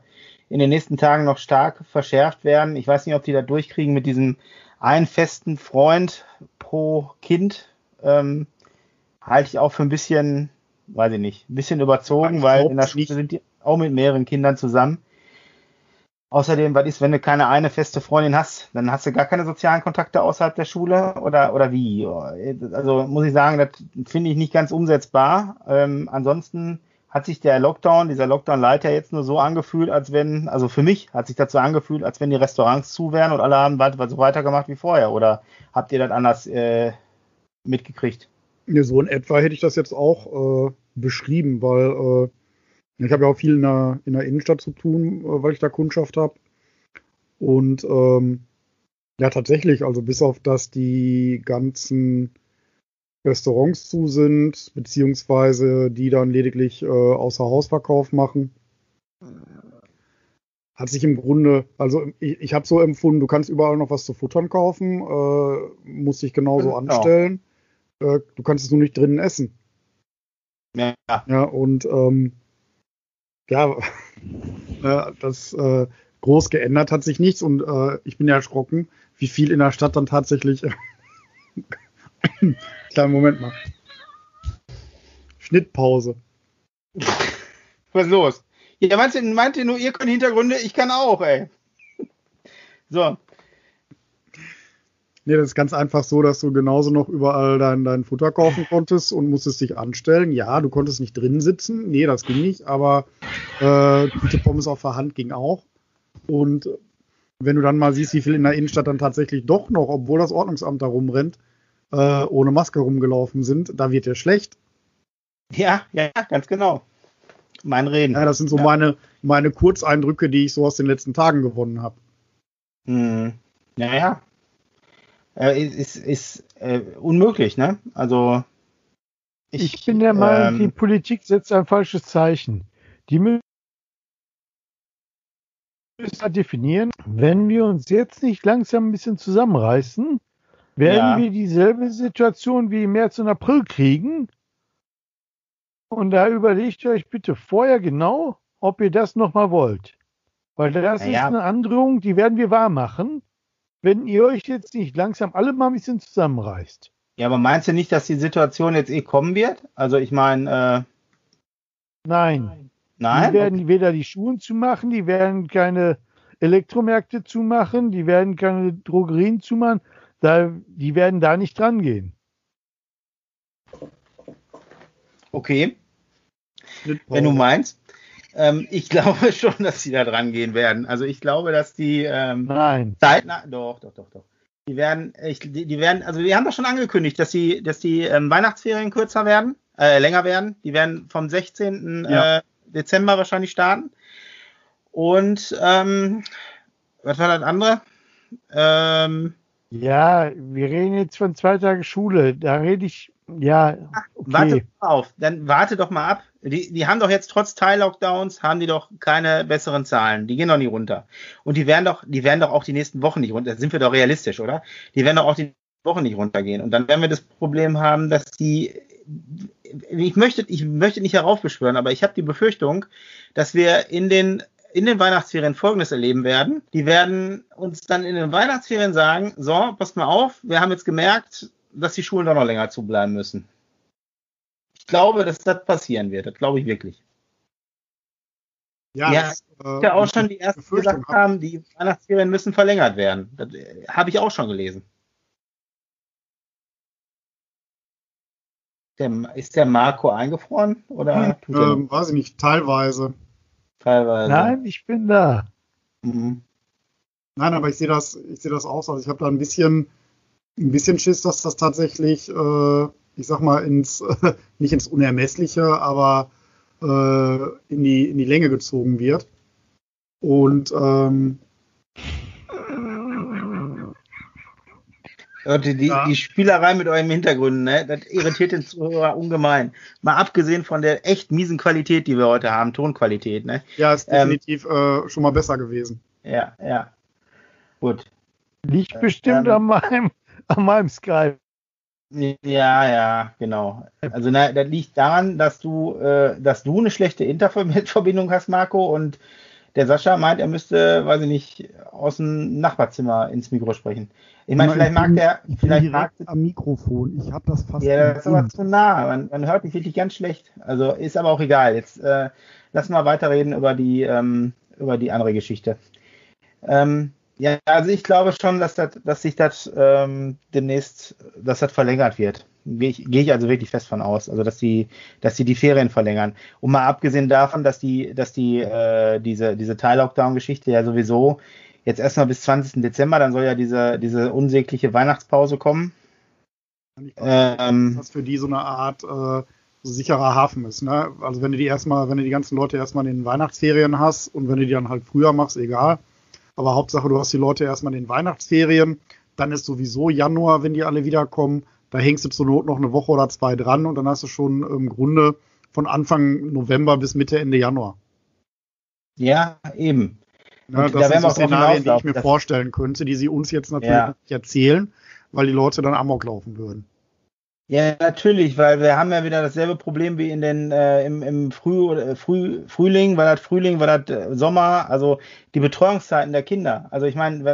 in den nächsten Tagen noch stark verschärft werden. Ich weiß nicht, ob die da durchkriegen mit diesem einen festen Freund pro Kind. Ähm, halte ich auch für ein bisschen, weiß ich nicht, ein bisschen überzogen, Ich weil in der Schule nicht. sind die auch mit mehreren Kindern zusammen. Außerdem, was ist, wenn du keine eine feste Freundin hast, dann hast du gar keine sozialen Kontakte außerhalb der Schule oder oder wie? Also muss ich sagen, das finde ich nicht ganz umsetzbar. Ähm, ansonsten hat sich der Lockdown, dieser Lockdown Light ja jetzt nur so angefühlt, als wenn, also für mich hat sich dazu angefühlt, als wenn die Restaurants zu wären und alle haben weiter, so weitergemacht wie vorher. Oder habt ihr das anders äh, mitgekriegt? So in etwa hätte ich das jetzt auch äh, beschrieben, weil äh, ich habe ja auch viel in der, in der Innenstadt zu tun, äh, weil ich da Kundschaft habe. Und ähm, ja, tatsächlich, also bis auf dass die ganzen Restaurants zu sind, beziehungsweise die dann lediglich äh, außer Hausverkauf machen, hat sich im Grunde, also ich, ich habe so empfunden, du kannst überall noch was zu futtern kaufen, äh, musst dich genauso Genau. anstellen. Äh, du kannst es nur nicht drinnen essen. Ja, Ja, und ähm, ja, äh, das äh, groß geändert hat sich nichts und äh, ich bin ja erschrocken, wie viel in der Stadt dann tatsächlich. Kleinen Moment mal. Schnittpause. was ist los? Ja, meint ihr, meint ihr nur, ihr könnt Hintergründe? Ich kann auch, ey. So, Nee, das ist ganz einfach so, dass du genauso noch überall dein, dein Futter kaufen konntest und musstest dich anstellen. Ja, du konntest nicht drin sitzen. Nee, das ging nicht, aber äh, gute Pommes auf der Hand ging auch. Und wenn du dann mal siehst, wie viel in der Innenstadt dann tatsächlich doch noch, obwohl das Ordnungsamt da rumrennt, äh, ohne Maske rumgelaufen sind, da wird dir schlecht. ja, ja, ganz genau. Mein Reden. Ja, das sind so Ja. meine, meine Kurzeindrücke, die ich so aus den letzten Tagen gewonnen habe. Hm. Naja. Äh, ist ist, äh, unmöglich, ne? Also. Ich, bin der Meinung, die ähm, Politik setzt ein falsches Zeichen. Die mü- müssen definieren, wenn wir uns jetzt nicht langsam ein bisschen zusammenreißen, werden Ja. wir dieselbe Situation wie im März und April kriegen. Und da überlegt ihr euch bitte vorher genau, ob ihr das nochmal wollt. Weil das Naja. ist eine Androhung, die werden wir wahr machen, wenn ihr euch jetzt nicht langsam alle mal ein bisschen zusammenreißt. Ja, aber meinst du nicht, dass die Situation jetzt eh kommen wird? Also ich meine, äh, Nein. nein. Die werden weder die Schulen zumachen, die werden keine Elektromärkte zumachen, die werden keine Drogerien zumachen, da, die werden da nicht dran gehen. Okay, wenn du meinst. Ähm, ich glaube schon, dass sie da dran gehen werden. Also ich glaube, dass die ähm, Nein. zeitnah, doch, doch, doch, doch. Die werden, ich, die, die werden, also die haben doch schon angekündigt, dass die, dass die ähm, Weihnachtsferien kürzer werden, äh, länger werden. Die werden vom 16. Ja. Äh, Dezember wahrscheinlich starten. Und ähm, was war das andere? Ähm, Ja, wir reden jetzt von zwei Tage Schule. Da rede ich Ja, okay. Warte auf, dann warte doch mal ab. Die, die haben doch jetzt trotz Teil-Lockdowns, haben die doch keine besseren Zahlen. Die gehen doch nicht runter. Und die werden doch, die werden doch auch die nächsten Wochen nicht runter. Da sind wir doch realistisch, oder? Die werden doch auch die Wochen nicht runtergehen. Und dann werden wir das Problem haben, dass die, ich möchte, ich möchte nicht heraufbeschwören, aber ich habe die Befürchtung, dass wir in den in den Weihnachtsferien Folgendes erleben werden. Die werden uns dann in den Weihnachtsferien sagen, so, passt mal auf, wir haben jetzt gemerkt, dass die Schulen doch noch länger zubleiben müssen. Ich glaube, dass das passieren wird. Das glaube ich wirklich. Ja, ja, das, äh, ja auch schon die ersten gesagt haben, die Weihnachtsferien müssen verlängert werden. Das äh, habe ich auch schon gelesen. Der, ist der Marco eingefroren? Oder hm, ähm, weiß ich nicht, teilweise. Teilweise. Nein, ich bin da. Mhm. Nein, aber ich sehe das, ich sehe das auch so. Also ich habe da ein bisschen, ein bisschen Schiss, dass das tatsächlich, äh, ich sag mal, ins, äh, nicht ins Unermessliche, aber äh, in, die, in die Länge gezogen wird. Und ähm, Leute, die, ja. die Spielerei mit eurem Hintergrund, ne, das irritiert den Zuhörer ungemein. Mal abgesehen von der echt miesen Qualität, die wir heute haben, Tonqualität, ne? Ja, ist ähm, definitiv ähm, äh, schon mal besser gewesen. Ja, ja. Gut. Liegt bestimmt ähm, an meinem, an meinem Skype. Ja, ja, genau. Also na, das liegt daran, dass du, äh, dass du eine schlechte Interverbindung hast, Marco, und der Sascha meint, er müsste, weiß ich nicht, aus dem Nachbarzimmer ins Mikro sprechen. Ich meine, vielleicht mag der, ich vielleicht mag am Mikrofon. Ich habe das fast. Ja, das ist aber zu nah. Man, man, hört mich wirklich ganz schlecht. Also ist aber auch egal. Jetzt äh, lass mal weiterreden über die ähm, über die andere Geschichte. Ähm, ja, also ich glaube schon, dass, das, dass sich das ähm, demnächst, dass das verlängert wird. Gehe ich, geh ich also wirklich fest von aus. Also dass die, dass die die Ferien verlängern. Und mal abgesehen davon, dass die, dass die äh, diese diese Teil-Lockdown-Geschichte ja sowieso jetzt erstmal bis 20. Dezember, dann soll ja diese, diese unsägliche Weihnachtspause kommen. Ähm, was für die so eine Art äh, sicherer Hafen ist. Ne? Also wenn du die erstmal, wenn du die ganzen Leute erstmal in den Weihnachtsferien hast und wenn du die dann halt früher machst, egal. Aber Hauptsache, du hast die Leute erstmal in den Weihnachtsferien, dann ist sowieso Januar, wenn die alle wiederkommen. Da hängst du zur Not noch eine Woche oder zwei dran und dann hast du schon im Grunde von Anfang November bis Mitte, Ende Januar. Ja, eben. Ja, das da sind so Szenarien, die ich mir vorstellen könnte, die sie uns jetzt natürlich ja. nicht erzählen, weil die Leute dann Amok laufen würden. Ja, natürlich, weil wir haben ja wieder dasselbe Problem wie in den äh, im, im Früh, äh, Früh, Frühling, war das Frühling, war das äh, Sommer, also die Betreuungszeiten der Kinder. Also ich meine,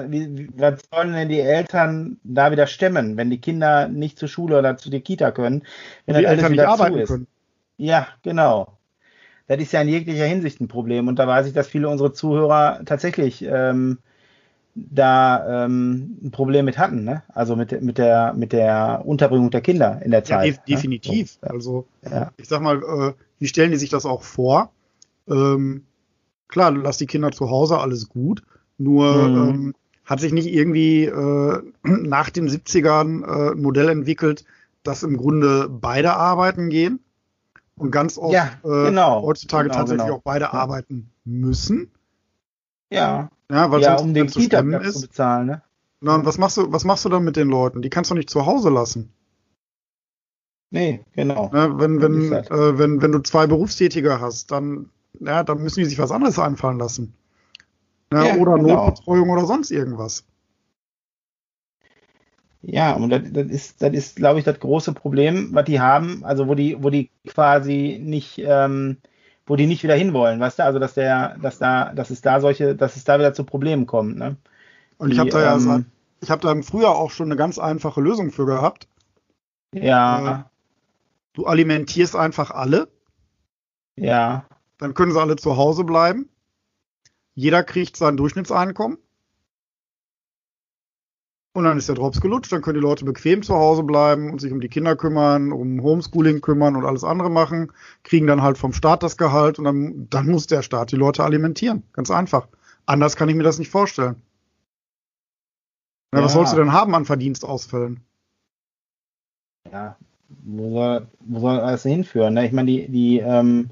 was sollen denn die Eltern da wieder stemmen, wenn die Kinder nicht zur Schule oder zu der Kita können, wenn die das alles Eltern wieder nicht arbeiten ist? Können. Ja, genau. Das ist ja in jeglicher Hinsicht ein Problem. Und da weiß ich, dass viele unserer Zuhörer tatsächlich ähm, da ähm, ein Problem mit hatten, ne? Also mit, mit, der, mit der Unterbringung der Kinder in der Zeit. Ja, def ne? definitiv. So, also ja. ich sag mal, äh, wie stellen die sich das auch vor? Ähm, klar, lass die Kinder zu Hause, alles gut. Nur mhm. ähm, hat sich nicht irgendwie äh, nach den 70ern äh, ein Modell entwickelt, dass im Grunde beide arbeiten gehen und ganz oft ja, äh, genau, heutzutage genau, tatsächlich genau. auch beide arbeiten müssen. Ja. Ja, weil ja, um den kita zu bezahlen, ne? Na, und was machst du, was machst du dann mit den Leuten? Die kannst du nicht zu Hause lassen. Nee, genau. Ja, wenn, wenn, äh, wenn, wenn du zwei Berufstätige hast, dann, ja, dann müssen die sich was anderes einfallen lassen. Ja, ja oder genau. Notbetreuung oder sonst irgendwas. Ja, und das, das ist, das ist, glaube ich, das große Problem, was die haben, also wo die, wo die quasi nicht, ähm, wo die nicht wieder hinwollen, weißt du? Also dass der, dass da, dass es da solche, dass es da wieder zu Problemen kommt, ne? Und ich habe da ja, ähm, ich habe da im Frühjahr auch schon eine ganz einfache Lösung für gehabt. Ja. Äh, du alimentierst einfach alle. Ja. Dann können sie alle zu Hause bleiben. Jeder kriegt sein Durchschnittseinkommen. Und dann ist der Drops gelutscht, dann können die Leute bequem zu Hause bleiben und sich um die Kinder kümmern, um Homeschooling kümmern und alles andere machen, kriegen dann halt vom Staat das Gehalt und dann, dann muss der Staat die Leute alimentieren. Ganz einfach. Anders kann ich mir das nicht vorstellen. Ja, ja. Was sollst du denn haben an Verdienstausfällen? Ja, wo soll, wo soll das hinführen? Ne? Ich meine, die, die ähm,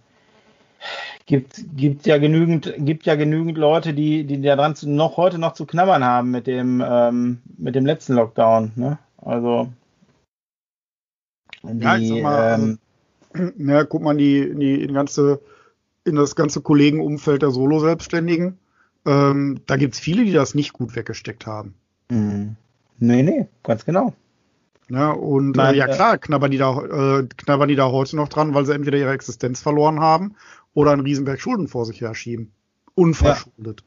gibt, gibt ja genügend, gibt ja genügend Leute, die, die daran noch heute noch zu knabbern haben mit dem, ähm, mit dem letzten Lockdown. Ne? Also Die, Ja, ich sag mal, ähm, Na, guck mal, die, in die, in ganze, in das ganze Kollegenumfeld der Solo-Selbstständigen. Ähm, da gibt's viele, die das nicht gut weggesteckt haben. mh. nee, nee, ganz genau. Ja, und Nein, äh, ja äh, klar, knabbern die, da, äh, knabbern die da heute noch dran, weil sie entweder ihre Existenz verloren haben oder einen Riesenberg Schulden vor sich herschieben. Unverschuldet.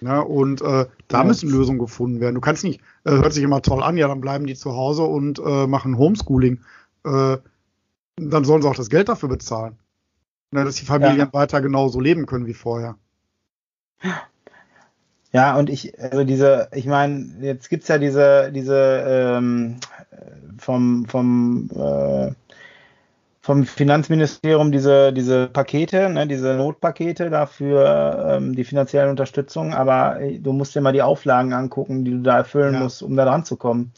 Ja, und äh, da Ja. müssen Lösungen gefunden werden. Du kannst nicht, äh, hört sich immer toll an, ja, dann bleiben die zu Hause und äh, machen Homeschooling. Äh, dann sollen sie auch das Geld dafür bezahlen. Na, dass die Familien Ja. weiter genauso leben können wie vorher. Ja, und ich, also diese, ich meine, jetzt gibt's ja diese, diese ähm, vom, vom, äh, vom Finanzministerium diese, diese Pakete, ne, diese Notpakete dafür ähm, die finanzielle Unterstützung, aber äh, du musst dir mal die Auflagen angucken, die du da erfüllen Ja. musst, um da dran zu kommen.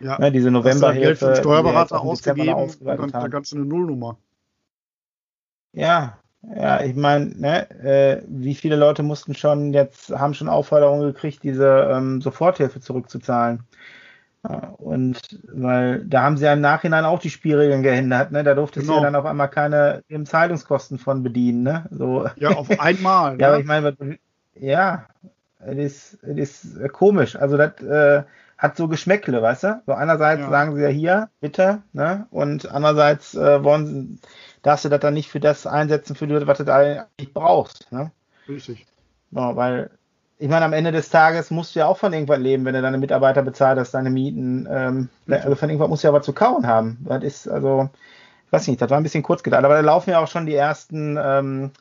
Ja, Ne, diese da Geld Novemberhilfe, für die wir Steuerberater ausgegeben dann, haben. kannst du eine Nullnummer. Ja, ja, ich meine, ne, äh, wie viele Leute mussten schon jetzt, haben schon Aufforderungen gekriegt, diese ähm, Soforthilfe zurückzuzahlen. Und weil da haben sie ja im Nachhinein auch die Spielregeln geändert, ne? Da durfte Genau. sie ja dann auf einmal keine Zahlungskosten von bedienen, ne? So. Ja, auf einmal. Ja, aber ne? ich meine, ja, es ist, es ist äh, komisch. Also das äh, hat so Geschmäckle, weißt du? So einerseits Ja. sagen sie ja hier, bitte, ne? Und andererseits äh, wollen sie, darfst du das dann nicht für das einsetzen, für das, was du da eigentlich brauchst, ne? Richtig. Ja, weil, ich meine, am Ende des Tages musst du ja auch von irgendwas leben, wenn du deine Mitarbeiter bezahlt hast, deine Mieten, ähm, also von irgendwas musst du ja was zu kauen haben. Das ist, also, ich weiß nicht, das war ein bisschen kurz gedacht, aber da laufen ja auch schon die ersten, ähm,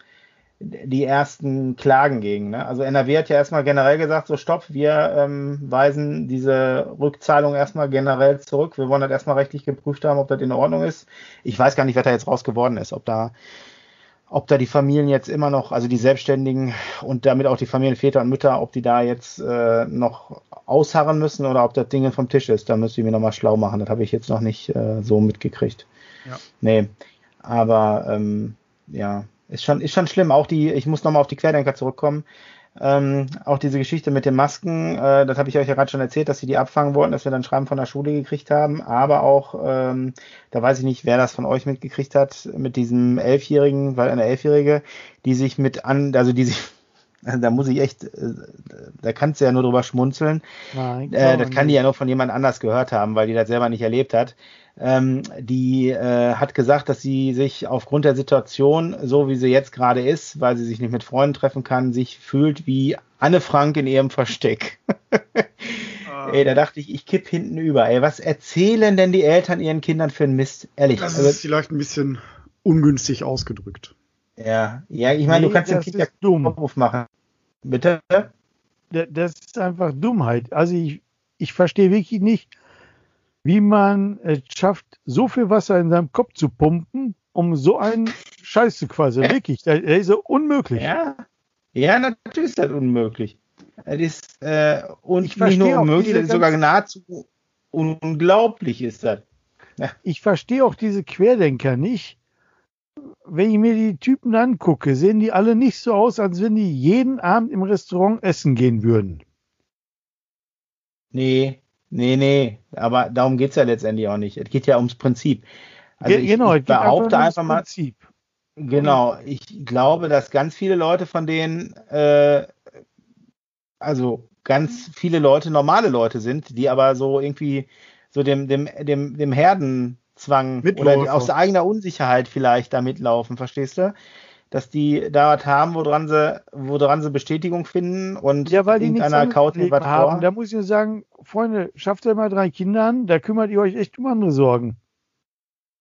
die ersten Klagen gegen. Ne? Also NRW hat ja erstmal generell gesagt, so stopp, wir ähm, weisen diese Rückzahlung erstmal generell zurück. Wir wollen das erstmal rechtlich geprüft haben, ob das in Ordnung ist. Ich weiß gar nicht, was da jetzt raus geworden ist, ob da ob da die Familien jetzt immer noch, also die Selbstständigen und damit auch die Familienväter und Mütter, ob die da jetzt äh, noch ausharren müssen oder ob das Ding vom Tisch ist. Da müsste ich mir nochmal schlau machen. Das habe ich jetzt noch nicht äh, so mitgekriegt. Ja. Nee, aber ähm, ja, ist schon, ist schon schlimm. Auch die, ich muss nochmal auf die Querdenker zurückkommen. Ähm, auch diese Geschichte mit den Masken, äh, das habe ich euch ja gerade schon erzählt, dass sie die abfangen wollten, dass wir dann Schreiben von der Schule gekriegt haben. Aber auch, ähm, da weiß ich nicht, wer das von euch mitgekriegt hat, mit diesem Elfjährigen, weil eine Elfjährige, die sich mit an, also die sich, also da muss ich echt, äh, da kannst du ja nur drüber schmunzeln. Nein, Äh, das kann die ja nur von jemand anders gehört haben, weil die das selber nicht erlebt hat. Ähm, die äh, hat gesagt, dass sie sich aufgrund der Situation, so wie sie jetzt gerade ist, weil sie sich nicht mit Freunden treffen kann, sich fühlt wie Anne Frank in ihrem Versteck. Ey, da dachte ich, ich kipp hinten über. Ey, was erzählen denn die Eltern ihren Kindern für einen Mist? Ehrlich. Das Also, ist vielleicht ein bisschen ungünstig ausgedrückt. ja, ja, ich meine, du Nee, kannst dem Kind ja dumm. Vorwurf machen. Bitte? Da- Das ist einfach Dummheit. Also ich, ich verstehe wirklich nicht, wie man es schafft, so viel Wasser in seinem Kopf zu pumpen, um so einen Scheiß zu quasseln. Wirklich, das ist so unmöglich. Ja, ja, natürlich ist das unmöglich. Das ist äh, und Ich nicht nur unmöglich, das ist sogar nahezu unglaublich ist das. Ich verstehe auch diese Querdenker nicht. Wenn ich mir die Typen angucke, sehen die alle nicht so aus, als wenn die jeden Abend im Restaurant essen gehen würden. Nee, nee, nee. Aber darum geht's ja letztendlich auch nicht. Es geht ja ums Prinzip. Also ich, genau, ich es geht behaupte einfach mal, Prinzip. genau, ich glaube, dass ganz viele Leute von denen, äh, also ganz viele Leute normale Leute sind, die aber so irgendwie so dem, dem, dem, dem Herdenzwang oder die, Mitläufer. aus eigener Unsicherheit vielleicht da mitlaufen, verstehst du? Dass die da was haben, woran sie, woran sie Bestätigung finden und Ja, weil die nichts was haben. vor. Da muss ich nur sagen, Freunde, schafft euch mal drei Kinder an, da kümmert ihr euch echt um andere Sorgen.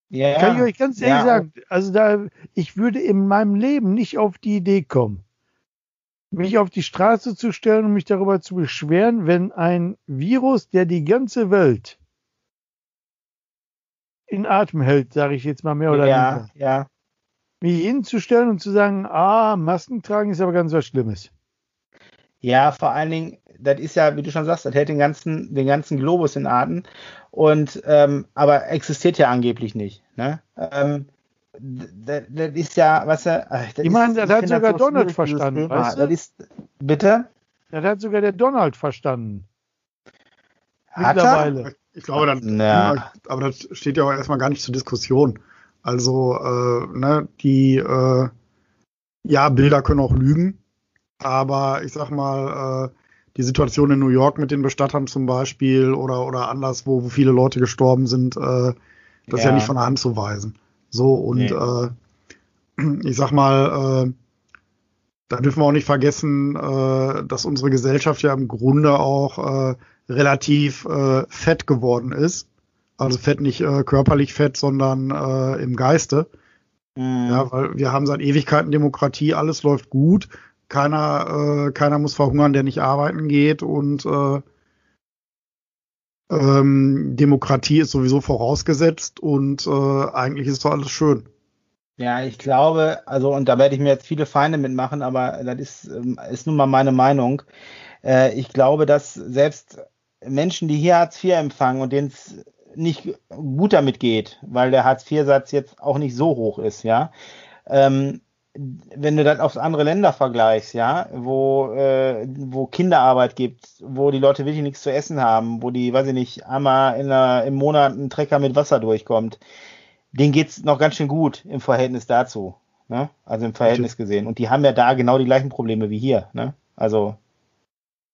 Ja, Kann ich euch ganz ehrlich ja, sagen. Also da, ich würde in meinem Leben nicht auf die Idee kommen, mich auf die Straße zu stellen und mich darüber zu beschweren, wenn ein Virus, der die ganze Welt in Atem hält, sage ich jetzt mal mehr oder ja, weniger, ja. Mich hinzustellen und zu sagen, ah, Masken tragen ist aber ganz was Schlimmes. Ja, vor allen Dingen, das ist ja, wie du schon sagst, das hält den ganzen, den ganzen Globus in Atem. Und ähm, aber existiert ja angeblich nicht. Ne? Ähm, das, das ist ja, was er. Ich meine, das hat sogar Donald verstanden, weißt du? Das ist, bitte? Das hat sogar der Donald verstanden. Hat er? Mittlerweile. Ich glaube, das, Na. aber das steht ja auch erstmal gar nicht zur Diskussion. Also, äh, ne, die, äh, ja, Bilder können auch lügen, aber ich sag mal, äh, die Situation in New York mit den Bestattern zum Beispiel oder, oder anders, wo, viele Leute gestorben sind, äh, das ist ja Ja. nicht von der Hand zu weisen. So, und Nee. äh, ich sag mal, äh, da dürfen wir auch nicht vergessen, äh, dass unsere Gesellschaft ja im Grunde auch äh, relativ äh, fett geworden ist. Also Fett nicht äh, körperlich fett, sondern äh, im Geiste. Mhm. Ja, weil wir haben seit Ewigkeiten Demokratie, alles läuft gut, keiner, äh, keiner muss verhungern, der nicht arbeiten geht und äh, ähm, Demokratie ist sowieso vorausgesetzt und äh, eigentlich ist doch alles schön. Ja, ich glaube, also, und da werde ich mir jetzt viele Feinde mitmachen, aber das ist, ähm, ist nun mal meine Meinung. Äh, ich glaube, dass selbst Menschen, die hier Hartz IV empfangen und denen es nicht gut damit geht, weil der Hartz IV-Satz jetzt auch nicht so hoch ist, ja, ähm, wenn du das aufs andere Länder vergleichst, ja, wo, äh, wo Kinderarbeit gibt, wo die Leute wirklich nichts zu essen haben, wo die, weiß ich nicht, einmal in einer, im Monat ein Trecker mit Wasser durchkommt, denen geht's noch ganz schön gut im Verhältnis dazu. Ne? Also im Verhältnis gesehen. Und die haben ja da genau die gleichen Probleme wie hier. Ne? Also,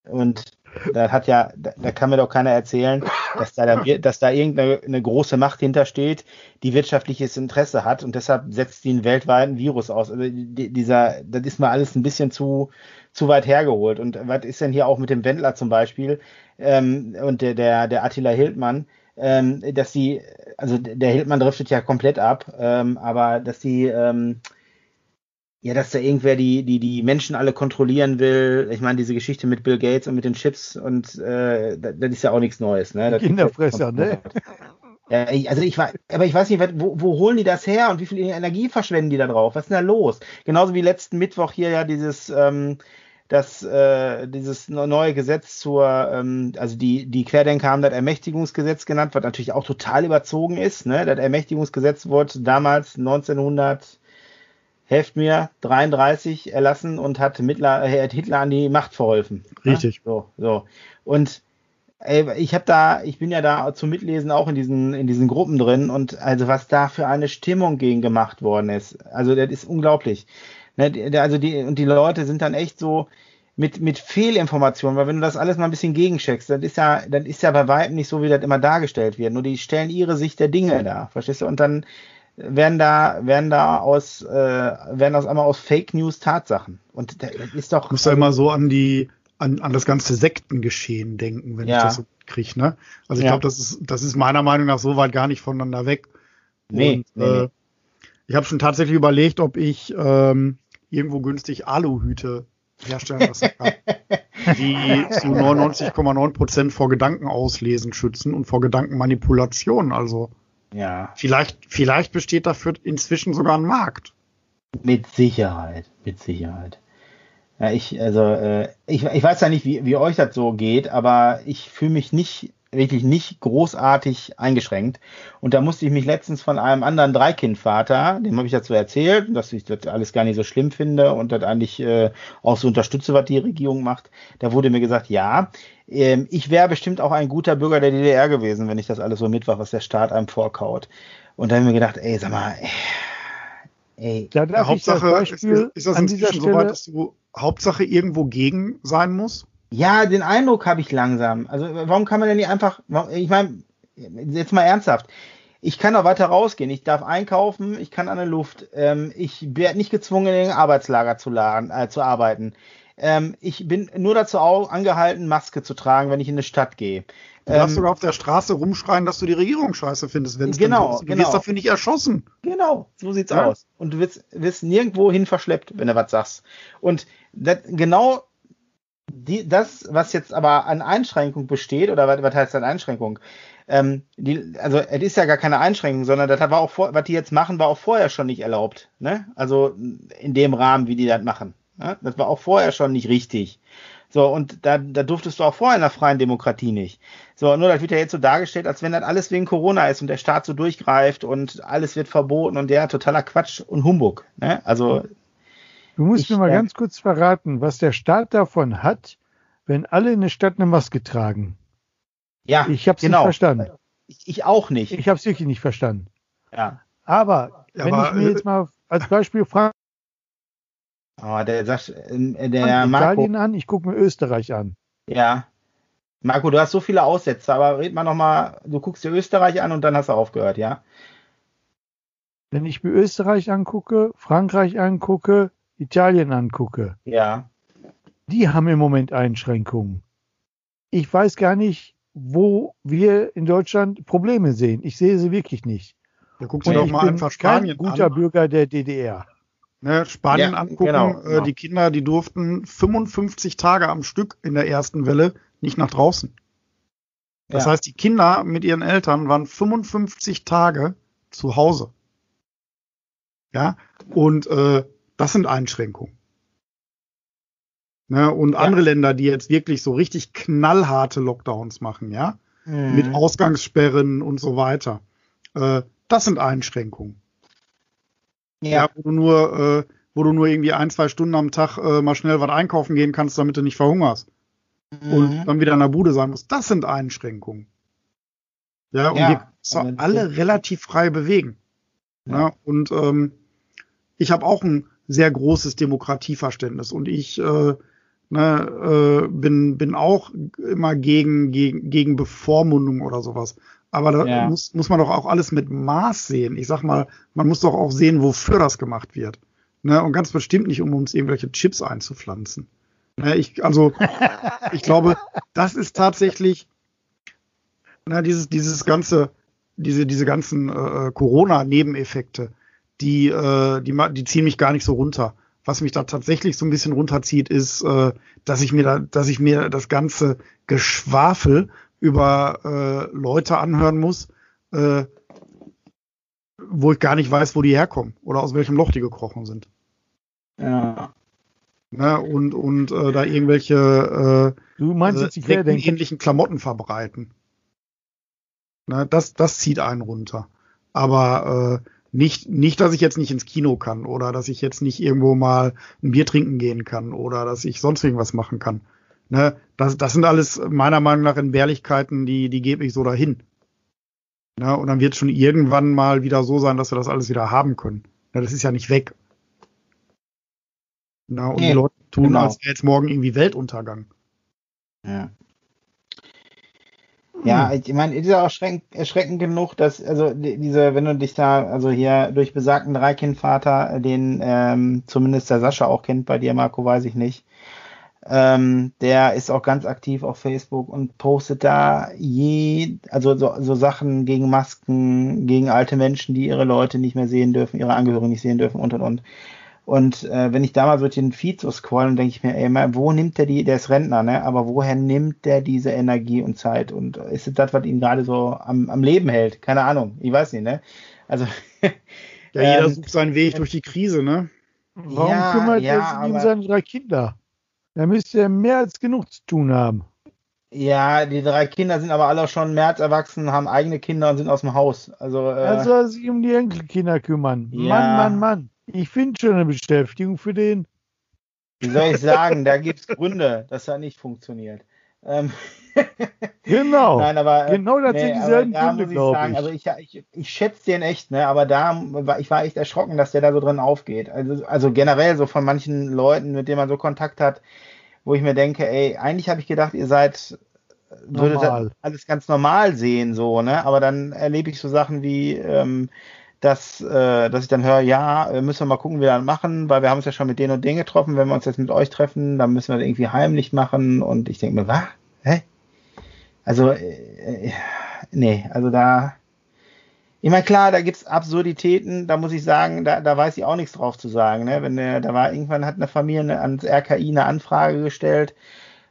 und da hat ja, da, kann mir doch keiner erzählen, dass da, da, dass da irgendeine eine große Macht hintersteht, die wirtschaftliches Interesse hat und deshalb setzt die einen weltweiten Virus aus. Also die, dieser, das ist mal alles ein bisschen zu, zu weit hergeholt. Und was ist denn hier auch mit dem Wendler zum Beispiel ähm, und der, der, der Attila Hildmann? ähm, dass die, also der Hildmann driftet ja komplett ab, ähm, aber dass die, ähm, ja, dass da irgendwer die, die, die Menschen alle kontrollieren will. Ich meine, diese Geschichte mit Bill Gates und mit den Chips und äh, das, das ist ja auch nichts Neues, ne? Das- Kinderfresser, ne? Ja, also ich war, aber ich weiß nicht, wo, wo holen die das her und wie viel Energie verschwenden die da drauf? Was ist denn da los? Genauso wie letzten Mittwoch hier ja dieses, ähm, das, äh, dieses ne- neue Gesetz zur, ähm, also die, die Querdenker haben das Ermächtigungsgesetz genannt, was natürlich auch total überzogen ist. Ne? Das Ermächtigungsgesetz wurde damals 1900, helft mir, 33 erlassen und hat Hitler, äh, hat Hitler an die Macht verholfen. Richtig. Ne? So, so. Und ey, ich habe da, ich bin ja da zum Mitlesen auch in diesen, in diesen Gruppen drin und also was da für eine Stimmung gegen gemacht worden ist. Also das ist unglaublich. Ne, also die, und die Leute sind dann echt so mit, mit Fehlinformationen, weil wenn du das alles mal ein bisschen gegencheckst, dann ist ja, dann ist ja bei weitem nicht so, wie das immer dargestellt wird. Nur die stellen ihre Sicht der Dinge da, verstehst du? Und dann werden da, werden da aus, äh, werden aus einmal aus Fake News Tatsachen. Und das ist doch. Ich muss ja immer so an die, an, an das ganze Sektengeschehen denken, wenn Ja. ich das so kriege, ne? Also ich Ja. glaube, das ist, das ist meiner Meinung nach so weit gar nicht voneinander weg. Nee, Und, nee, äh, nee. ich habe schon tatsächlich überlegt, ob ich ähm, irgendwo günstig Aluhüte herstellen lassen kann, die zu 99,9 Prozent vor Gedankenauslesen schützen und vor Gedankenmanipulation. Also Ja. vielleicht, vielleicht besteht dafür inzwischen sogar ein Markt. Mit Sicherheit, mit Sicherheit. Ja, ich, also, äh, ich, ich weiß ja nicht, wie, wie euch das so geht, aber ich fühle mich nicht, wirklich nicht großartig eingeschränkt. Und da musste ich mich letztens von einem anderen Dreikindvater, dem habe ich dazu erzählt, dass ich das alles gar nicht so schlimm finde und das eigentlich äh, auch so unterstütze, was die Regierung macht. Da wurde mir gesagt, ja, ähm, ich wäre bestimmt auch ein guter Bürger der DDR gewesen, wenn ich das alles so mitwache, was der Staat einem vorkaut. Und da habe ich mir gedacht, ey, sag mal, ey, Da ich das Hauptsache, ist, ist, das inzwischen so weit, dass du Hauptsache irgendwo gegen sein muss? Ja, den Eindruck habe ich langsam. Also warum kann man denn nicht einfach, ich meine, jetzt mal ernsthaft. Ich kann auch weiter rausgehen. Ich darf einkaufen, ich kann an der Luft. Ähm, ich werde nicht gezwungen, in den Arbeitslager zu, laden, äh, zu arbeiten. Ähm, ich bin nur dazu angehalten, Maske zu tragen, wenn ich in eine Stadt gehe. Du darfst Ähm, sogar auf der Straße rumschreien, dass du die Regierung scheiße findest, wenn es Genau. Du genau. wirst dafür nicht erschossen. Genau, so sieht's Ja. aus. Und du wirst, wirst nirgendwo hin verschleppt, wenn du was sagst. Und das, genau die, das, was jetzt aber an Einschränkung besteht, oder was, was heißt an Einschränkung? Ähm, die, also es ist ja gar keine Einschränkung, sondern das war auch vor, was die jetzt machen, war auch vorher schon nicht erlaubt. Ne? Also in dem Rahmen, wie die das machen. Ne? Das war auch vorher schon nicht richtig. So, und da, da durftest du auch vorher in der freien Demokratie nicht. So, nur das wird ja jetzt so dargestellt, als wenn das alles wegen Corona ist und der Staat so durchgreift und alles wird verboten und der totaler Quatsch und Humbug. Ne? Also, du musst ich, mir mal äh, ganz kurz verraten, was der Staat davon hat, wenn alle in der Stadt eine Maske tragen. Ja, Ich habe es genau. nicht verstanden. Ich, ich auch nicht. Ich habe es wirklich nicht verstanden. ja. Aber wenn aber, ich mir äh, jetzt mal als Beispiel Frankreich Aber der sagt, äh, der Marco, Italien an, ich gucke mir Österreich an. ja. Marco, du hast so viele Aussätze, aber red mal nochmal, du guckst dir Österreich an und dann hast du aufgehört, ja? Wenn ich mir Österreich angucke, Frankreich angucke, Italien angucke, Ja. die haben im Moment Einschränkungen. Ich weiß gar nicht, wo wir in Deutschland Probleme sehen. Ich sehe sie wirklich nicht. Ja, guck Und dir doch ich mal bin einfach kein Spanien guter an. Bürger der DDR. Ne, Spanien Ja, angucken, genau, äh, genau. die Kinder, die durften 55 Tage am Stück in der ersten Welle nicht nach draußen. Das ja. heißt, die Kinder mit ihren Eltern waren 55 Tage zu Hause. Ja, und äh, das sind Einschränkungen. Ne, und Ja. andere Länder, die jetzt wirklich so richtig knallharte Lockdowns machen, ja, Mhm. mit Ausgangssperren und so weiter, äh, das sind Einschränkungen. Ja, ja. wo du nur, äh, wo du nur irgendwie ein, zwei Stunden am Tag äh, mal schnell was einkaufen gehen kannst, damit du nicht verhungerst und Mhm. dann wieder in der Bude sein musst. Das sind Einschränkungen. Ja, und Ja, wir können uns alle relativ frei bewegen. Ja. Ja. und ähm, ich habe auch ein sehr großes Demokratieverständnis und ich äh, ne, äh, bin, bin auch immer gegen, gegen, gegen Bevormundung oder sowas. Aber da Ja. muss, muss man doch auch alles mit Maß sehen. Ich sag mal, man muss doch auch sehen, wofür das gemacht wird. Ne? Und ganz bestimmt nicht, um uns irgendwelche Chips einzupflanzen. Ne? Ich, also, ich glaube, das ist tatsächlich na, dieses, dieses ganze, diese, diese ganzen äh, Corona-Nebeneffekte, die, äh, die, die ziehen mich gar nicht so runter. Was mich da tatsächlich so ein bisschen runterzieht, ist, äh, dass ich mir da, dass ich mir das ganze Geschwafel über äh, Leute anhören muss, äh, wo ich gar nicht weiß, wo die herkommen oder aus welchem Loch die gekrochen sind. ja. Ne? Und, und äh, da irgendwelche äh, Du meinst äh, jetzt die ähnlichen Klamotten verbreiten. Ne, das, das zieht einen runter. Aber äh, nicht, nicht, dass ich jetzt nicht ins Kino kann oder dass ich jetzt nicht irgendwo mal ein Bier trinken gehen kann oder dass ich sonst irgendwas machen kann. Ne, das, das sind alles meiner Meinung nach Entbehrlichkeiten, die, die gebe ich so dahin. Ne, und dann wird es schon irgendwann mal wieder so sein, dass wir das alles wieder haben können. Ne, das ist ja nicht weg. Ne, und Nee, die Leute tun, genau. als wäre jetzt morgen irgendwie Weltuntergang. Ja. Ja, ich meine, es ist ja auch erschreckend, erschreckend genug, dass, also die- diese, wenn du dich da, also hier durch besagten Dreikindvater, den ähm, zumindest der Sascha auch kennt, bei dir, Marco, weiß ich nicht, ähm, der ist auch ganz aktiv auf Facebook und postet da je, also so, so Sachen gegen Masken, gegen alte Menschen, die ihre Leute nicht mehr sehen dürfen, ihre Angehörigen nicht sehen dürfen und und und. Und äh, wenn ich da mal so den Feed so scrollen, denke ich mir, ey, mal, wo nimmt der die, der ist Rentner, ne? Aber woher nimmt der diese Energie und Zeit? Und ist es das, was ihn gerade so am, am Leben hält? Keine Ahnung, ich weiß nicht, ne? Also Ja, jeder Ähm, sucht seinen Weg durch die Krise, ne? Warum Ja, kümmert ja, er sich um seine drei Kinder? Da müsste er mehr als genug zu tun haben. ja, die drei Kinder sind aber alle schon März erwachsen, haben eigene Kinder und sind aus dem Haus. Also äh, Er soll sich um die Enkelkinder kümmern. Ja. Mann, Mann, Mann. Ich finde schon eine Beschäftigung für den. wie soll ich sagen, da gibt's Gründe, dass das nicht funktioniert. Ähm, Genau. Nein, aber äh, genau das sind aber dieselben da Gründe, ich glaube sagen, ich. also ich, ich, ich schätze den echt, ne, aber da war ich war echt erschrocken, dass der da so drin aufgeht. Also, also generell so von manchen Leuten, mit denen man so Kontakt hat, wo ich mir denke, ey, eigentlich habe ich gedacht, ihr seid würdet Normal. das alles ganz normal sehen, so, ne? Aber dann erlebe ich so Sachen wie, ähm, dass, äh, dass ich dann höre, ja, äh, müssen wir mal gucken, wie wir das machen, weil wir haben uns ja schon mit denen und denen getroffen. Wenn wir uns jetzt mit euch treffen, dann müssen wir das irgendwie heimlich machen. Und ich denke mir, was? Hä? Also, äh, äh, nee, also da. Ich meine, klar, da gibt's Absurditäten, da muss ich sagen, da, da weiß ich auch nichts drauf zu sagen. Ne? Wenn der, da war irgendwann hat eine Familie ans RKI eine Anfrage gestellt,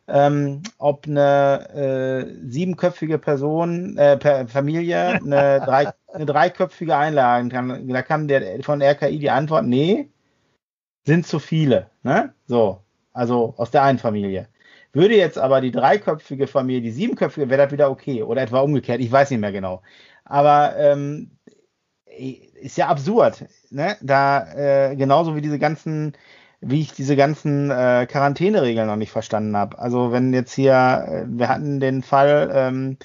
ähm, ob eine äh, siebenköpfige Person, äh, per Familie eine, drei, eine dreiköpfige einladen kann. Da kam der von RKI die Antwort, nee, sind zu viele. Ne? So, also aus der einen Familie. Würde jetzt aber die dreiköpfige Familie, die siebenköpfige, wäre das wieder okay. Oder etwa umgekehrt, ich weiß nicht mehr genau. Aber ähm, ist ja absurd, ne? Da äh, genauso wie diese ganzen wie ich diese ganzen äh, Quarantäneregeln noch nicht verstanden habe. Also wenn jetzt hier, äh, wir hatten den Fall ähm,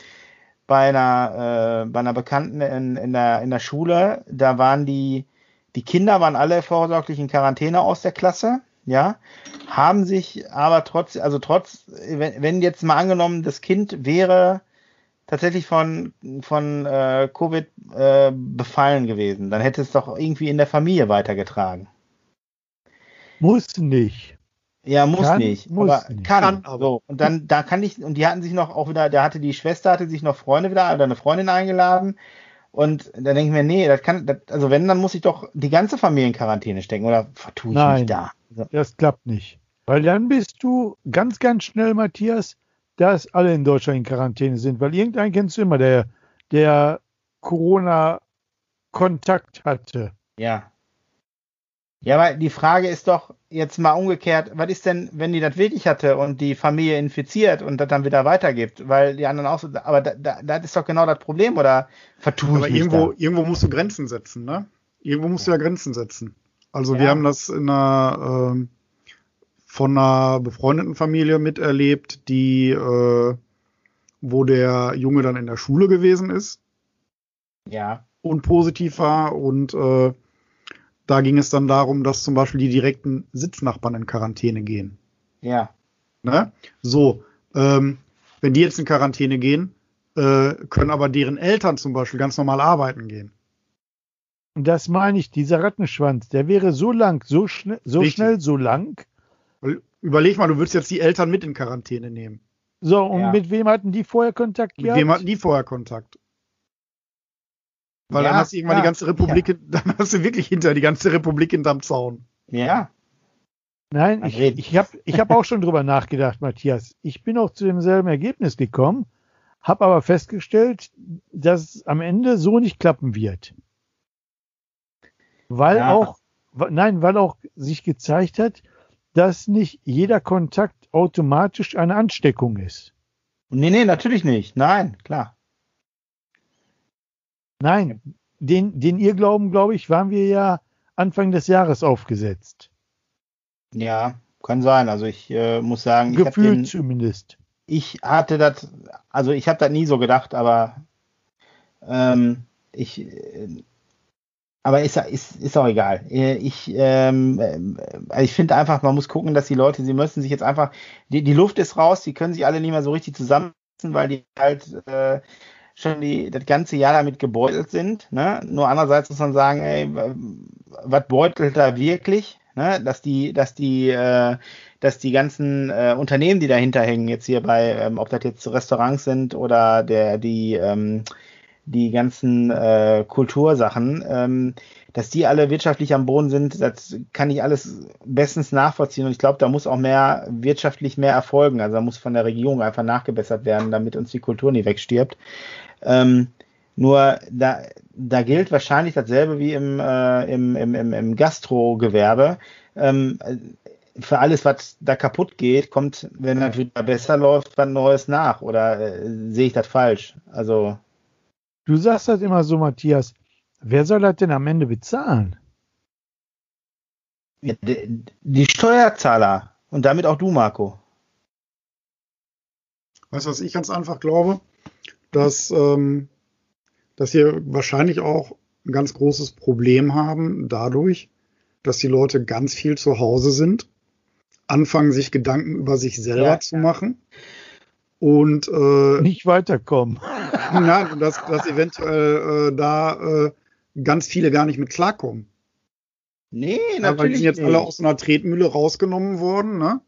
bei einer äh, bei einer Bekannten in, in der in der Schule, da waren die die Kinder waren alle vorsorglich in Quarantäne aus der Klasse, ja, haben sich aber trotz, also trotz, wenn, wenn jetzt mal angenommen, das Kind wäre tatsächlich von, von äh, Covid äh, befallen gewesen, dann hätte es doch irgendwie in der Familie weitergetragen. Muss nicht. Ja, muss Kann, nicht. muss aber nicht. kann. Kann aber. So. Und dann, da kann ich, und die hatten sich noch auch wieder, da hatte die Schwester, hatte sich noch Freunde wieder, oder eine Freundin eingeladen. Und da denke ich mir, nee, das kann, das, also wenn, dann muss ich doch die ganze Familie in Quarantäne stecken, oder vertue ich Nein. mich da? So. Das klappt nicht. Weil dann bist du ganz, ganz schnell, Matthias, dass alle in Deutschland in Quarantäne sind. Weil irgendeinen kennst du immer, der, der Corona-Kontakt hatte. Ja. Ja, aber die Frage ist doch jetzt mal umgekehrt, was ist denn, wenn die das wirklich hatte und die Familie infiziert und das dann wieder weitergibt, weil die anderen auch so, aber da, da, das ist doch genau das Problem, oder vertue Aber irgendwo, da? irgendwo musst du Grenzen setzen, ne? Irgendwo musst du ja Grenzen setzen. Also Ja. wir haben das in einer ähm, von einer befreundeten Familie miterlebt, die äh, wo der Junge dann in der Schule gewesen ist Ja, und positiv war und äh, da ging es dann darum, dass zum Beispiel die direkten Sitznachbarn in Quarantäne gehen. ja, Ne? So, ähm, wenn die jetzt in Quarantäne gehen, äh, können aber deren Eltern zum Beispiel ganz normal arbeiten gehen. Und das meine ich, dieser Rattenschwanz, der wäre so lang, so, schnell, so Richtig. schnell, so lang. Überleg mal, du würdest jetzt die Eltern mit in Quarantäne nehmen. So, und Ja. mit wem hatten die vorher Kontakt Mit gehabt? wem hatten die vorher Kontakt? Weil Ja, dann hast du irgendwann ja, die ganze Republik, dann hast du wirklich hinter die ganze Republik hinterm Zaun. ja, Nein, ich, ich habe ich hab auch schon drüber nachgedacht, Matthias. Ich bin auch zu demselben Ergebnis gekommen, habe aber festgestellt, dass es am Ende so nicht klappen wird. Weil Ja. auch, nein, weil auch sich gezeigt hat, dass nicht jeder Kontakt automatisch eine Ansteckung ist. nee, nee, natürlich nicht, nein, klar. Nein, den, den Irrglauben, glaube ich, waren wir ja Anfang des Jahres aufgesetzt. Ja, kann sein, also ich äh, muss sagen, ich, Gefühlt den, zumindest. ich hatte das, also ich habe das nie so gedacht, aber ähm, ich, äh, aber ist, ist, ist auch egal. Äh, Ich, ähm, äh, ich finde einfach, man muss gucken, dass die Leute, sie müssen sich jetzt einfach, die, die Luft ist raus, die können sich alle nicht mehr so richtig zusammensetzen, weil die halt äh, schon die, das ganze Jahr damit gebeutelt sind. Ne? Nur andererseits muss man sagen, ey, was beutelt da wirklich? Ne? Dass die, dass die, äh, dass die ganzen äh, Unternehmen, die dahinter hängen, jetzt hier bei, ähm, ob das jetzt Restaurants sind oder der, die, ähm, die ganzen äh, Kultursachen, ähm, dass die alle wirtschaftlich am Boden sind, das kann ich alles bestens nachvollziehen. Und ich glaube, da muss auch mehr wirtschaftlich mehr erfolgen. Also da muss von der Regierung einfach nachgebessert werden, damit uns die Kultur nie wegstirbt. Ähm, nur da, da gilt wahrscheinlich dasselbe wie im, äh, im, im, im, im Gastrogewerbe. Ähm, für alles, was da kaputt geht, kommt, wenn das wieder besser läuft, was Neues nach. Oder äh, sehe ich das falsch? Also, Du sagst das immer so, Matthias. Wer soll das denn am Ende bezahlen? die, die Steuerzahler und damit auch du, Marco. Weißt du, was ich ganz einfach glaube? Dass, ähm, dass wir wahrscheinlich auch ein ganz großes Problem haben dadurch, dass die Leute ganz viel zu Hause sind, anfangen sich Gedanken über sich selber Ja. zu machen und äh, Nicht weiterkommen. ja, dass, dass eventuell äh, da äh, ganz viele gar nicht mit klarkommen. Nee, Ja, weil die natürlich sind jetzt nicht. alle aus einer Tretmühle rausgenommen worden, ne?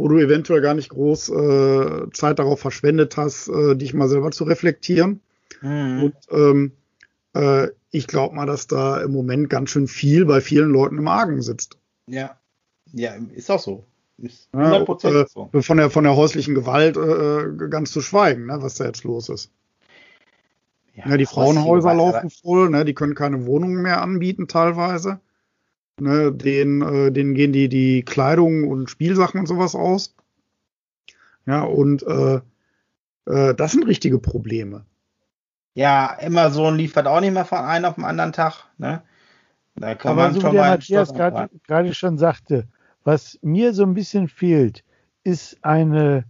Wo du eventuell gar nicht groß äh, Zeit darauf verschwendet hast, äh, dich mal selber zu reflektieren. Mhm. Und ähm, äh, ich glaube mal, dass da im Moment ganz schön viel bei vielen Leuten im Argen sitzt. Ja. Ja, ist auch so. Ist Ja, 100% und, äh, so. Von der, von der häuslichen Gewalt äh, ganz zu schweigen, ne, was da jetzt los ist. Ja, die Frauenhäuser laufen voll, ne, die können keine Wohnungen mehr anbieten teilweise. Ne, denen, äh, denen gehen die, die Kleidung und Spielsachen und sowas aus. Ja, und äh, äh, das sind richtige Probleme. Ja, Amazon liefert auch nicht mehr von einem auf den anderen Tag. Ne? Da kann Aber man so wie schon der mal einen Matthias gerade schon sagte, Was mir so ein bisschen fehlt, ist eine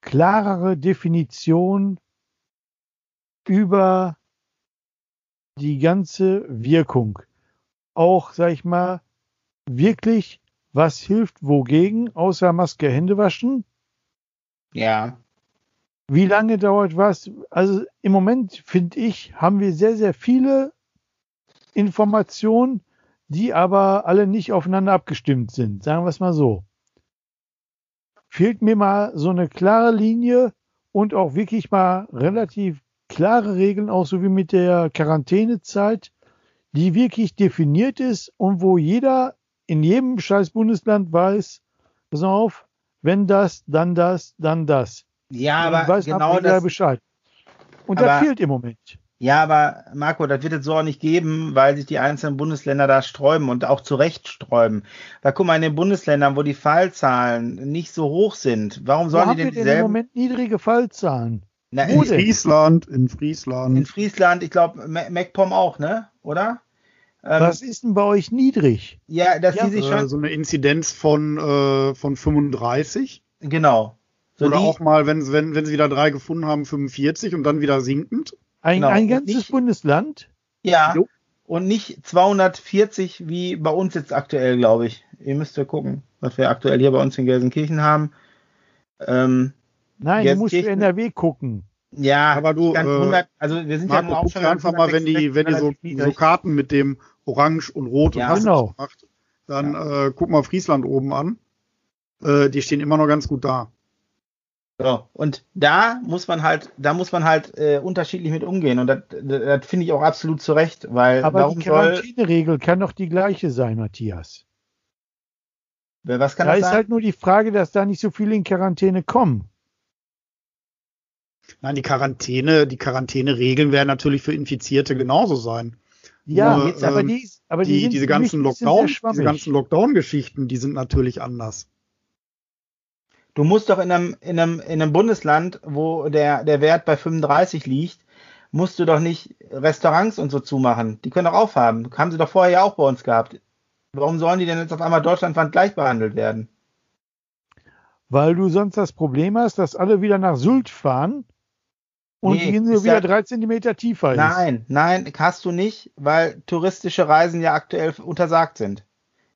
klarere Definition über die ganze Wirkung. Auch, sag ich mal, wirklich, was hilft wogegen, außer Maske, Hände waschen. Ja. Wie lange dauert was? Also im Moment, finde ich, haben wir sehr, sehr viele Informationen, die aber alle nicht aufeinander abgestimmt sind. Sagen wir es mal so. Fehlt mir mal so eine klare Linie und auch wirklich mal relativ klare Regeln, auch so wie mit der Quarantänezeit, die wirklich definiert ist und wo jeder in jedem scheiß Bundesland weiß, pass auf, wenn das, dann das, dann das. Ja, aber weiß genau das. Bescheid. Und aber- das fehlt im Moment. Ja, aber Marco, das wird es so auch nicht geben, weil sich die einzelnen Bundesländer da sträuben und auch zu Recht sträuben. Weil guck mal, in den Bundesländern, wo die Fallzahlen nicht so hoch sind, warum Wo sollen haben die wir denn denn im dieselben? Moment niedrige Fallzahlen? Na, In? Friesland, in in Friesland. Friesland, ich glaube, MacPom auch, ne? Oder? Ähm, Was ist denn bei euch niedrig? ja, dass Ja, die sich Äh, schon, so eine Inzidenz von, äh, von 35. genau. So Oder die, auch mal, wenn, wenn, wenn sie wieder drei gefunden haben, 45 und dann wieder sinkend. Ein, Genau. ein ganzes nicht- Bundesland? ja, Jo. und nicht 240 wie bei uns jetzt aktuell, glaube ich. Ihr müsst ja gucken, was wir aktuell hier bei uns in Gelsenkirchen haben. Ähm, Nein, Jetzt du musst für NRW gucken. ja, Aber du, ganz äh, 100, also wir sind ja Marco, nun auch schon einfach mal, wenn die, wenn die so, so Karten mit dem Orange und Rot Ja, und hast du genau. gemacht, dann äh, guck mal Friesland oben an. Äh, die stehen immer noch ganz gut da. So, und da muss man halt, da muss man halt äh, unterschiedlich mit umgehen. Und das, das, finde ich auch absolut zu Recht, weil Aber warum die Quarantäneregel kann doch die gleiche sein, Matthias. was kann da das ist sein? halt nur die Frage, dass da nicht so viele in Quarantäne kommen. Nein, die Quarantäne, die Quarantäneregeln werden natürlich für Infizierte genauso sein. Ja, Nur, jetzt, aber ähm, die, aber die, Die, diese ganzen Lockdown, diese ganzen Lockdown-Geschichten, die sind natürlich anders. Du musst doch in einem, in einem, in einem Bundesland, wo der, der Wert bei 35 liegt, musst du doch nicht Restaurants und so zumachen. Die können doch aufhaben. Haben sie doch vorher ja auch bei uns gehabt. Warum sollen die denn jetzt auf einmal deutschlandweit gleich behandelt werden? Weil du sonst das Problem hast, dass alle wieder nach Sylt fahren und Nee, die Insel ist wieder ja- drei Zentimeter tiefer ist. Nein, nein, hast du nicht, weil touristische Reisen ja aktuell untersagt sind.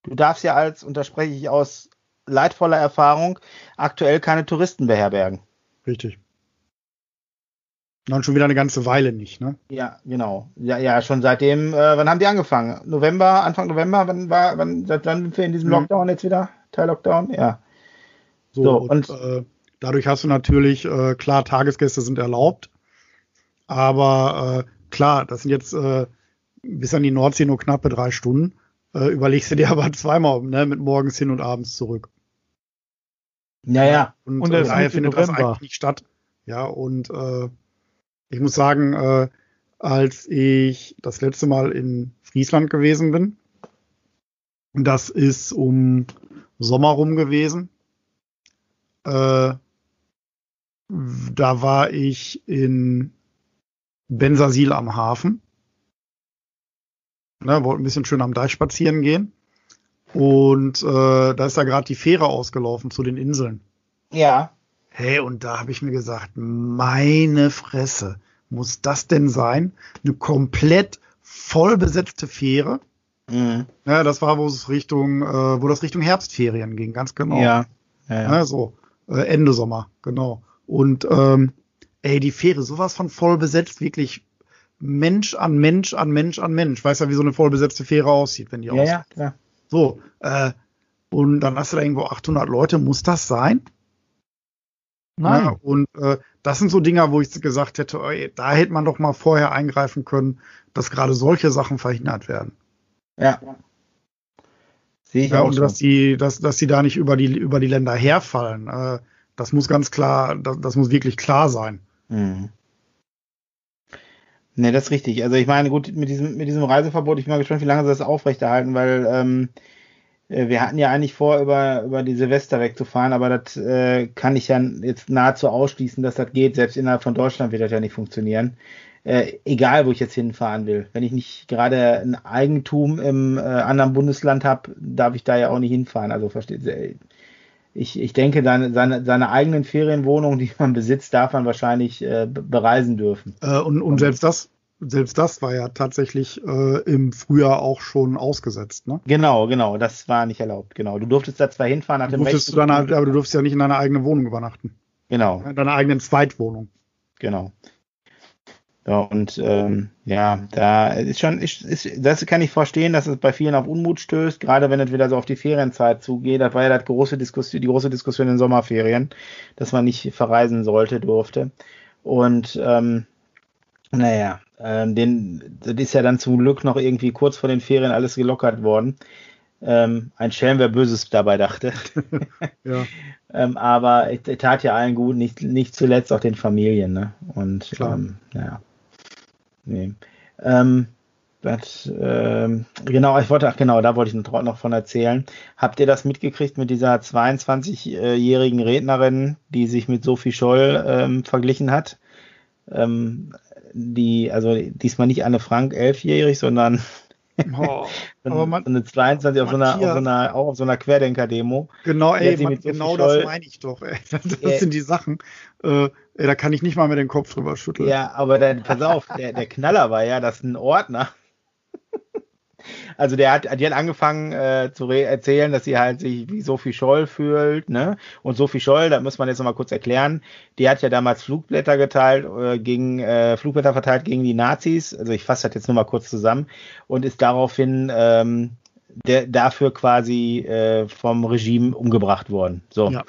Du darfst ja als, und da spreche ich aus leidvoller Erfahrung, aktuell keine Touristen beherbergen. Richtig. Dann schon wieder eine ganze Weile nicht, ne? Ja, genau. Ja, ja, schon seitdem, äh, wann haben die angefangen? November, Anfang November, wann war, wann, seit wann sind wir in diesem Mhm. Lockdown jetzt wieder? Teil-Lockdown? Ja. So, So, und, und- äh, dadurch hast du natürlich, äh, klar, Tagesgäste sind erlaubt, aber äh, klar, das sind jetzt äh, bis an die Nordsee nur knappe drei Stunden. Äh, überlegst du dir aber zweimal, ne, mit morgens hin und abends zurück. Ja, ja. Und, Und äh, das daher findet das November. eigentlich nicht statt. Ja, und äh, ich muss sagen, äh, als ich das letzte Mal in Friesland gewesen bin, das ist um Sommer rum gewesen, äh, da war ich in Bensasil am Hafen. Ne, wollte ein bisschen schön am Deich spazieren gehen. Und äh, da ist da gerade die Fähre ausgelaufen zu den Inseln. Ja. Hey, und da habe ich mir gesagt, meine Fresse, muss das denn sein? Eine komplett voll besetzte Fähre? Mhm. Ja, das war, wo es Richtung, äh, wo das Richtung Herbstferien ging, ganz genau. Ja. Ja, ja. Ja, so, äh, Ende Sommer, genau. Und ähm, ey, die Fähre, sowas von voll besetzt, wirklich Mensch an Mensch an Mensch an Mensch. Weißt ja, wie so eine voll besetzte Fähre aussieht, wenn die ja, aus. ja, klar. So, äh, und dann hast du da irgendwo 800 Leute, muss das sein? Nein. Ja, und äh, das sind so Dinger, wo ich gesagt hätte, ey, da hätte man doch mal vorher eingreifen können, dass gerade solche Sachen verhindert werden. Ja. Sehe ich Ja, auch und so. dass die, dass, dass die da nicht über die, über die Länder herfallen. Äh, das muss ganz klar, das, das muss wirklich klar sein. Mhm. Ne, das ist richtig. Also ich meine, gut, mit diesem, mit diesem Reiseverbot, ich bin mal gespannt, wie lange sie das aufrechterhalten, weil ähm, Äh, wir hatten ja eigentlich vor, über, über die Silvester wegzufahren, aber das äh, kann ich ja jetzt nahezu ausschließen, dass das geht. Selbst innerhalb von Deutschland wird das ja nicht funktionieren. Äh, egal, wo ich jetzt hinfahren will. Wenn ich nicht gerade ein Eigentum im äh, anderen Bundesland habe, darf ich da ja auch nicht hinfahren. Also versteht Sie, ich, ich denke, seine, seine, seine eigenen Ferienwohnungen, die man besitzt, darf man wahrscheinlich äh, bereisen dürfen. Äh, und, und selbst das selbst das war ja tatsächlich äh, im Frühjahr auch schon ausgesetzt, ne? Genau, genau, das war nicht erlaubt, genau. Du durftest da zwar hinfahren nach dem. Du dann, aber du durftest ja nicht in deiner eigenen Wohnung übernachten. Genau. In deiner eigenen Zweitwohnung. Genau. Ja, und ähm, ja, da ist schon, ist, ist, das kann ich verstehen, dass es bei vielen auf Unmut stößt, gerade wenn es wieder so auf die Ferienzeit zugeht. Das war ja das große Diskussion, die große Diskussion in den Sommerferien, dass man nicht verreisen sollte, durfte. Und ähm, naja, ähm, den, das ist ja dann zum Glück noch irgendwie kurz vor den Ferien alles gelockert worden. Ähm, ein Schelm, wer Böses dabei dachte. ja. ähm, aber es tat ja allen gut, nicht, nicht zuletzt auch den Familien. Ne? Und ähm, ja. Nee. Ähm, das, ähm, genau, ich wollte, ach genau, da wollte ich noch von erzählen. Habt ihr das mitgekriegt mit dieser 22-jährigen Rednerin, die sich mit Sophie Scholl ähm, verglichen hat? Ähm, die, also diesmal nicht Anne Frank elfjährig, sondern oh, aber man, eine 22 auf so, einer, auf so einer, auch auf so einer Querdenker-Demo. Genau, ey, man, genau das meine ich doch, ey. Das, das sind die Sachen, äh, ey, da kann ich nicht mal mit dem Kopf drüber schütteln. Ja, aber dann, pass auf, der, der Knaller war ja, dass ein Ordner also der hat, die hat angefangen äh, zu erzählen, dass sie halt sich wie Sophie Scholl fühlt, ne? Und Sophie Scholl, da muss man jetzt nochmal kurz erklären, die hat ja damals Flugblätter geteilt, äh, gegen, äh, Flugblätter verteilt gegen die Nazis. Also ich fasse das jetzt nur mal kurz zusammen und ist daraufhin ähm, der, dafür quasi äh, vom Regime umgebracht worden. So. Ja.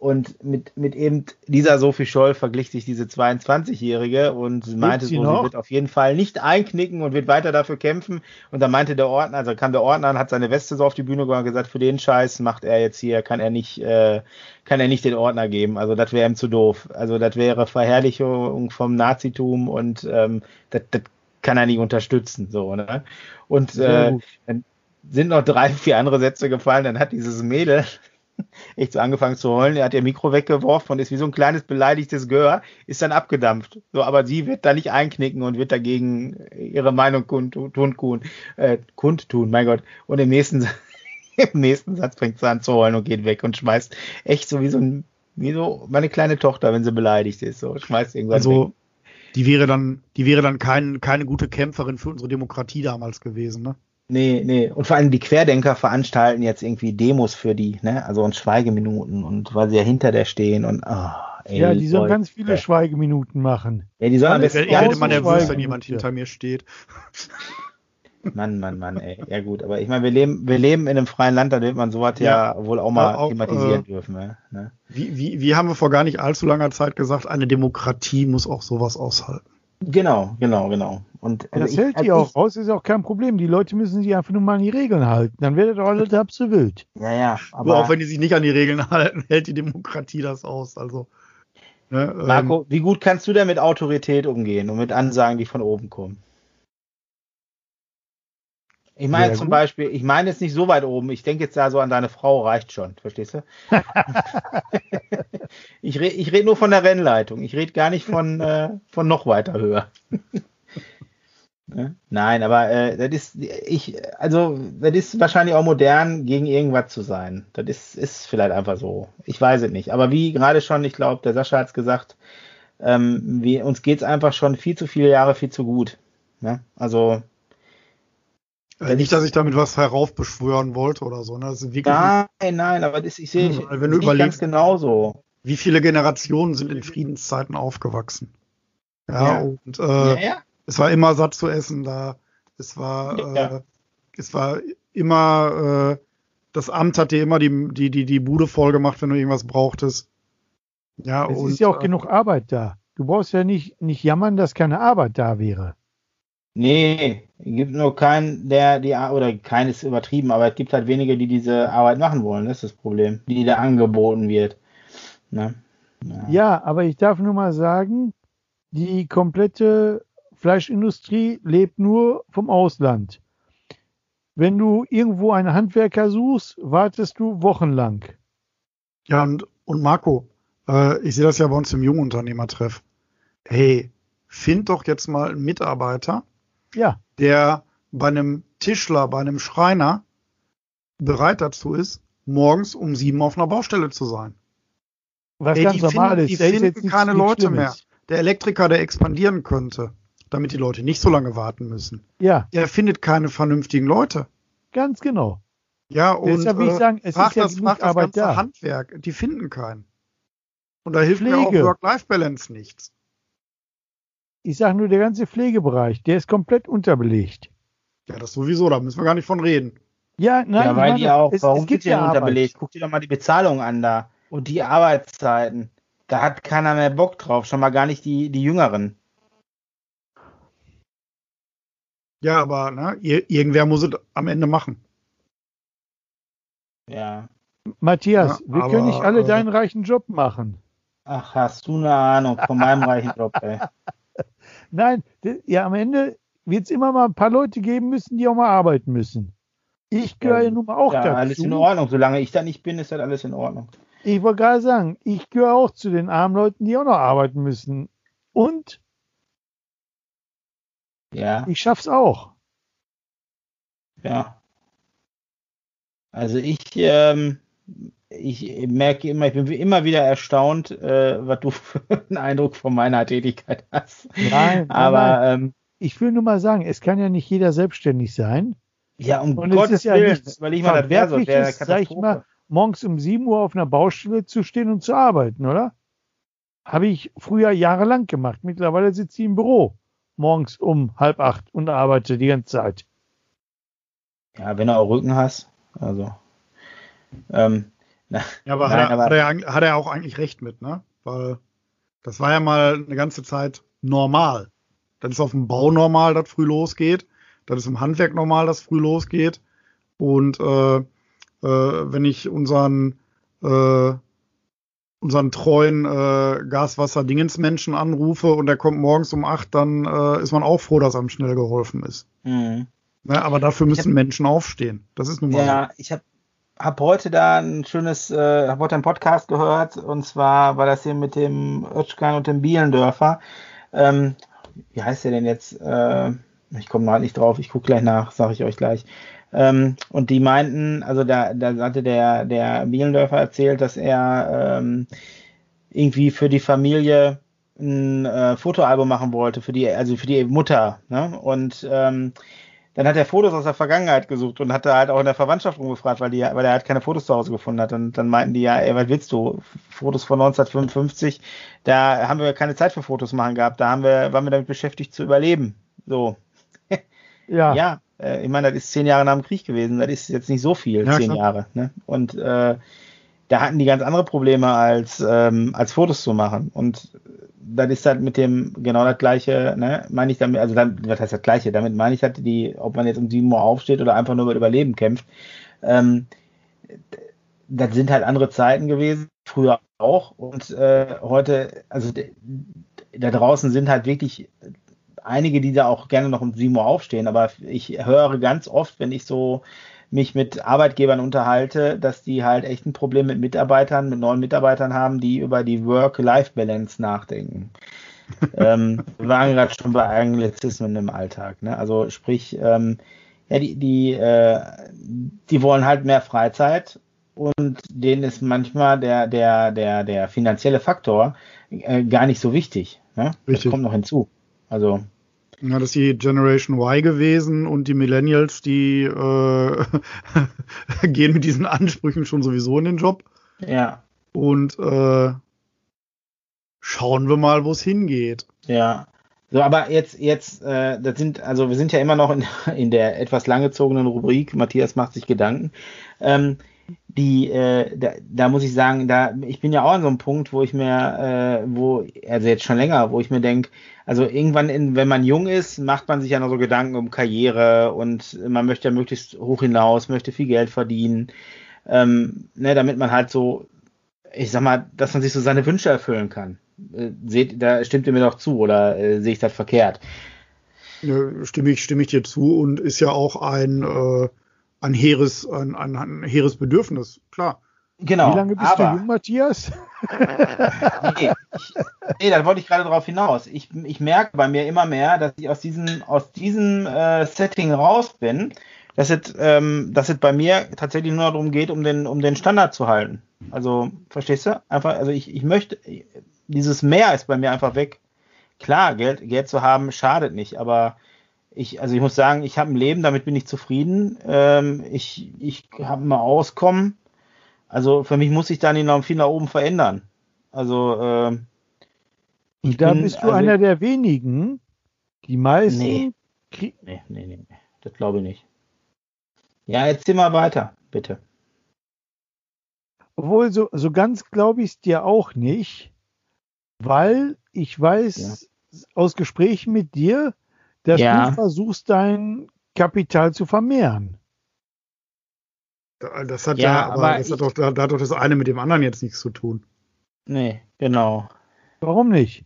Und mit, mit eben dieser Sophie Scholl verglich sich diese 22-Jährige und meinte so, sie wird auf jeden Fall nicht einknicken und wird weiter dafür kämpfen. Und dann meinte der Ordner, also kam der Ordner und hat seine Weste so auf die Bühne gegangen und gesagt, für den Scheiß macht er jetzt hier, kann er nicht, äh, kann er nicht den Ordner geben. Also das wäre ihm zu doof. Also das wäre Verherrlichung vom Nazitum und ähm, das, das kann er nicht unterstützen. So, ne? Und äh, dann sind noch drei, vier andere Sätze gefallen, dann hat dieses Mädel echt so angefangen zu heulen. Er hat ihr Mikro weggeworfen und ist wie so ein kleines beleidigtes Gehör, ist dann abgedampft. So, aber sie wird da nicht einknicken und wird dagegen ihre Meinung kundtun, kund, äh, kundtun, mein Gott. Und im nächsten, im nächsten Satz fängt sie an zu heulen und geht weg und schmeißt echt so wie so ein, wie so meine kleine Tochter, wenn sie beleidigt ist, so schmeißt irgendwas also, weg. Die wäre dann, die wäre dann kein, keine gute Kämpferin für unsere Demokratie damals gewesen, ne? Nee, nee. Und vor allem die Querdenker veranstalten jetzt irgendwie Demos für die, ne? Also und Schweigeminuten und weil sie ja hinter der stehen und oh, ey, Ja, die sollen ganz viele Schweigeminuten machen. Ja, die sollen am besten. Ich werde immer nervös, wenn jemand hinter mir steht. Mann, Mann, Mann, ey. Ja gut, aber ich meine, wir leben, wir leben in einem freien Land, da wird man sowas ja, ja wohl auch mal auch, thematisieren äh, dürfen. Ne? Wie, wie, wie haben wir vor gar nicht allzu langer Zeit gesagt, eine Demokratie muss auch sowas aushalten. Genau, genau, genau. Und also das ich, hält die auch raus, ist auch kein Problem. Die Leute müssen sich einfach nur mal an die Regeln halten. Dann werdet ihr alle halb so wild. Ja, ja. Aber auch wenn die sich nicht an die Regeln halten, hält die Demokratie das aus. Also. Ne, Marco, ähm, wie gut kannst du denn mit Autorität umgehen und mit Ansagen, die von oben kommen? Ich meine zum gut. Beispiel, ich meine jetzt nicht so weit oben, ich denke jetzt da so an deine Frau, reicht schon, verstehst du? ich rede ich red nur von der Rennleitung, ich rede gar nicht von, äh, von noch weiter höher. Ne? Nein, aber äh, das ist, ich, also, das ist wahrscheinlich auch modern, gegen irgendwas zu sein. Das ist, ist vielleicht einfach so. Ich weiß es nicht. Aber wie gerade schon, ich glaube, der Sascha hat es gesagt, ähm, wie, uns geht es einfach schon viel zu viele Jahre viel zu gut. Ne? Also, äh, nicht, dass ich damit was heraufbeschwören wollte oder so. Ne? Nein, nein, aber das, ich sehe hm, wenn du überlegst, ganz genauso. Wie viele Generationen sind in Friedenszeiten aufgewachsen? Ja, ja. und äh, ja, ja. Es war immer satt zu essen da. Es war, äh, es war immer, äh, das Amt hat dir immer die, die, die, die Bude voll gemacht, wenn du irgendwas brauchtest. Ja, es und, ist ja auch äh, genug Arbeit da. Du brauchst ja nicht, nicht jammern, dass keine Arbeit da wäre. Nee, es gibt nur keinen, der die, oder keines übertrieben, aber es gibt halt wenige, die diese Arbeit machen wollen, das ist das Problem, die da angeboten wird. Ne? Ja. ja, aber ich darf nur mal sagen, die komplette Fleischindustrie lebt nur vom Ausland. wenn du irgendwo einen Handwerker suchst, wartest du wochenlang. Ja, und, und Marco, äh, ich sehe das ja bei uns im Jungunternehmertreff. Hey, find doch jetzt mal einen Mitarbeiter, Ja, der bei einem Tischler, bei einem Schreiner bereit dazu ist, morgens um sieben auf einer Baustelle zu sein. was Ey, ganz normal finden- ist. die finden keine Leute Schlimmes. Der Elektriker, der expandieren könnte, damit die Leute nicht so lange warten müssen. Ja, Er findet keine vernünftigen Leute. ganz genau. Ja, und Deshalb will ich äh, sagen, es frag ist ja das, frag das ganze da. Handwerk. Die finden keinen. Und da hilft mir auch Pflege. Work-Life-Balance nichts. Ich sage nur, der ganze Pflegebereich, der ist komplett unterbelegt. Ja, das sowieso, da müssen wir gar nicht von reden. Ja, nein, ja, weil meine, die auch, es, warum es gibt die denn ja unterbelegt? Arbeit. Guck dir doch mal die Bezahlung an da. Und die Arbeitszeiten. Da hat keiner mehr Bock drauf, schon mal gar nicht die, die Jüngeren. Ja, aber ne, ir irgendwer muss es am Ende machen. Ja. Matthias, Ja, wir aber, können nicht alle äh, deinen reichen Job machen. Ach, hast du eine Ahnung von meinem reichen Job, ey. Nein, ja, am Ende wird es immer mal ein paar Leute geben müssen, die auch mal arbeiten müssen. Ich gehöre ja, nun mal auch ja, alles in dazu. Ordnung. Solange ich da nicht bin, ist das alles in Ordnung. Ich wollte gerade sagen, ich gehöre auch zu den armen Leuten, die auch noch arbeiten müssen. Und Ja, ich schaff's auch. ja. Also ich, ähm, ich merke immer, ich bin immer wieder erstaunt, äh, was du für einen Eindruck von meiner Tätigkeit hast. Nein, Aber. Ähm, Ich will nur mal sagen, es kann ja nicht jeder selbstständig sein. ja, um Und es Gottes ist ja Willen, nichts weil ich mal das wäre so, eine Verwerfliches, sag ich mal, morgens um 7 Uhr auf einer Baustelle zu stehen und zu arbeiten, oder? Habe ich früher jahrelang gemacht. Mittlerweile sitze ich im Büro morgens um halb acht und arbeite die ganze Zeit. Ja, wenn du auch Rücken hast, also. Ähm, na, Ja, aber, Nein, hat, er, aber- hat, er, hat er auch eigentlich recht mit, ne? Weil das war ja mal eine ganze Zeit normal. Das ist auf dem Bau normal, dass früh losgeht. Das ist im Handwerk normal, dass früh losgeht. Und äh, äh, wenn ich unseren äh, unseren treuen äh, Gaswasser-Dingensmenschen anrufe und der kommt morgens um acht, dann äh, ist man auch froh, dass einem schnell geholfen ist. mhm. Ne? Aber dafür müssen Menschen aufstehen. Das ist nun mal so. Ja, ich habe hab heute da ein schönes, äh, habe heute einen Podcast gehört und zwar war das hier mit dem Özkan und dem Bielendörfer. Ähm, wie heißt der denn jetzt? Äh, ich komme mal nicht drauf, ich gucke gleich nach, sage ich euch gleich. Ähm, und die meinten, also da, da hatte der, der Bielendörfer erzählt, dass er ähm, irgendwie für die Familie ein äh, Fotoalbum machen wollte, für die, also für die Mutter. Ne? Und ähm, dann hat er Fotos aus der Vergangenheit gesucht und hat da halt auch in der Verwandtschaft rumgefragt, weil, die, weil er halt keine Fotos zu Hause gefunden hat. Und dann meinten die, ja, ey, was willst du? Fotos von 1955, da haben wir keine Zeit für Fotos machen gehabt, da haben wir, waren wir damit beschäftigt zu überleben. So, Ja, ja, ich meine, das ist zehn Jahre nach dem Krieg gewesen, das ist jetzt nicht so viel, Ja, zehn klar. Jahre. Ne? Und äh, da hatten die ganz andere Probleme, als, ähm, als Fotos zu machen. Und das ist halt mit dem genau das gleiche, ne, meine ich damit, also dann, was heißt das gleiche, damit meine ich halt die, ob man jetzt um 7 Uhr aufsteht oder einfach nur über Überleben kämpft. Ähm, das sind halt andere Zeiten gewesen, früher auch. Und äh, heute, also da draußen sind halt wirklich einige, die da auch gerne noch um 7 Uhr aufstehen, aber ich höre ganz oft, wenn ich so mich mit Arbeitgebern unterhalte, dass die halt echt ein Problem mit Mitarbeitern, mit neuen Mitarbeitern haben, die über die Work-Life-Balance nachdenken. ähm, wir waren gerade schon bei Anglizismen im Alltag. Ne? Also sprich, ähm, ja, die, die, äh, die wollen halt mehr Freizeit und denen ist manchmal der, der, der, der finanzielle Faktor äh, gar nicht so wichtig. Ne? Das kommt noch hinzu. Also, Ja, das ist die Generation Y gewesen und die Millennials, die äh, gehen mit diesen Ansprüchen schon sowieso in den Job. ja, Und äh, schauen wir mal, wo es hingeht. ja. So, aber jetzt, jetzt, äh, das sind, also wir sind ja immer noch in, in der etwas langgezogenen Rubrik, Matthias macht sich Gedanken. Ähm, die, äh, da, da muss ich sagen, da, ich bin ja auch an so einem Punkt, wo ich mir, äh, wo, also jetzt schon länger, wo ich mir denke, also irgendwann, in, wenn man jung ist, macht man sich ja noch so Gedanken um Karriere und man möchte ja möglichst hoch hinaus, möchte viel Geld verdienen, ähm, ne, damit man halt so, ich sag mal, dass man sich so seine Wünsche erfüllen kann. Äh, seht, da stimmt ihr mir doch zu oder äh, sehe ich das verkehrt? Stimme ich, stimme ich dir zu und ist ja auch ein, äh, ein hehres, ein, ein, ein hehres Bedürfnis, klar. Genau. Wie lange bist aber, du jung, Matthias? nee, ich, nee, da wollte ich gerade drauf hinaus. Ich, ich merke bei mir immer mehr, dass ich aus diesem, aus diesem äh, Setting raus bin, dass es, ähm, dass es bei mir tatsächlich nur darum geht, um den, um den Standard zu halten. Also, verstehst du? Einfach, also ich, ich möchte, dieses Mehr ist bei mir einfach weg. Klar, Geld, Geld zu haben schadet nicht, aber ich, also ich muss sagen, ich habe ein Leben, damit bin ich zufrieden. Ähm, ich ich habe mal Auskommen. Also für mich muss sich da nicht noch viel nach oben verändern. Also ähm, ich Da bin- bist du also- einer der wenigen, die meisten. Nee. Nee, nee, nee, nee. Das glaube ich nicht. Ja, erzähl mal weiter, bitte. Obwohl, so, so ganz glaube ich es dir auch nicht, weil ich weiß aus Gesprächen mit dir, dass Ja. du versuchst, dein Kapital zu vermehren. Da- Das hat Ja, ja, aber, aber das ich- hat doch, da, da hat doch das eine mit dem anderen jetzt nichts zu tun. Nee, genau. Warum nicht?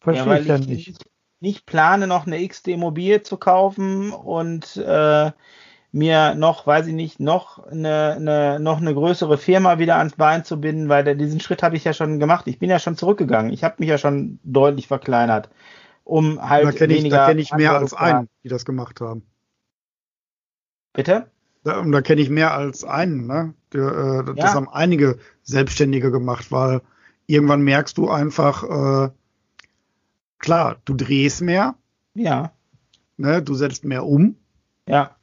Verstehe ja, ich dann ich nicht. nicht, nicht plane, noch eine XD Immobilie zu kaufen und äh, mir noch, weiß ich nicht, noch eine, eine, noch eine größere Firma wieder ans Bein zu binden, weil der, diesen Schritt habe ich ja schon gemacht. Ich bin ja schon zurückgegangen. Ich habe mich ja schon deutlich verkleinert, um halt da kenne ich, da kenn ich mehr als einen, die das gemacht haben. Bitte? Da, da kenne ich mehr als einen, ne? Äh, das Ja. haben einige Selbstständige gemacht, weil irgendwann merkst du einfach, äh, klar, du drehst mehr, Ja, ne? du setzt mehr um, ja,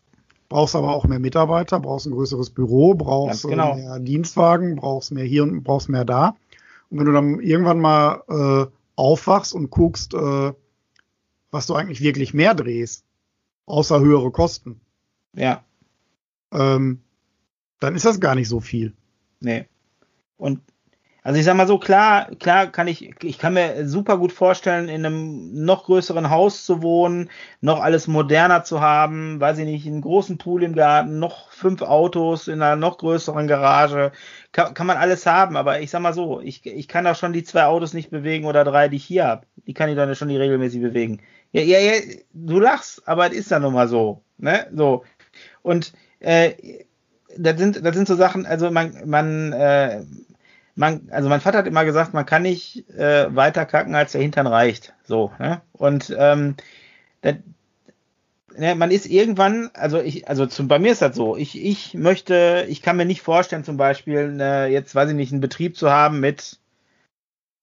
brauchst aber auch mehr Mitarbeiter, brauchst ein größeres Büro, brauchst genau. äh, mehr Dienstwagen, brauchst mehr hier und brauchst mehr da. Und wenn du dann irgendwann mal äh, aufwachst und guckst, äh, was du eigentlich wirklich mehr drehst, außer höhere Kosten, ja, ähm, dann ist das gar nicht so viel. nee. Und also ich sag mal so, klar, klar kann ich, ich kann mir super gut vorstellen, in einem noch größeren Haus zu wohnen, noch alles moderner zu haben, weiß ich nicht, einen großen Pool im Garten, noch fünf Autos in einer noch größeren Garage. Kann, kann man alles haben, aber ich sag mal so, ich, ich kann auch schon die zwei Autos nicht bewegen oder drei, die ich hier habe. Die kann ich dann schon nicht regelmäßig bewegen. Ja, ja, ja, du lachst, aber es ist ja nun mal so. Ne? So. Und äh, das sind, das sind so Sachen, also man, man, äh, man, also mein Vater hat immer gesagt, man kann nicht äh, weiter kacken, als der Hintern reicht. So, ne? Und ähm, das, ne, man ist irgendwann, also ich, also zum, bei mir ist das so, ich, ich möchte, ich kann mir nicht vorstellen, zum Beispiel, ne, jetzt weiß ich nicht, einen Betrieb zu haben mit,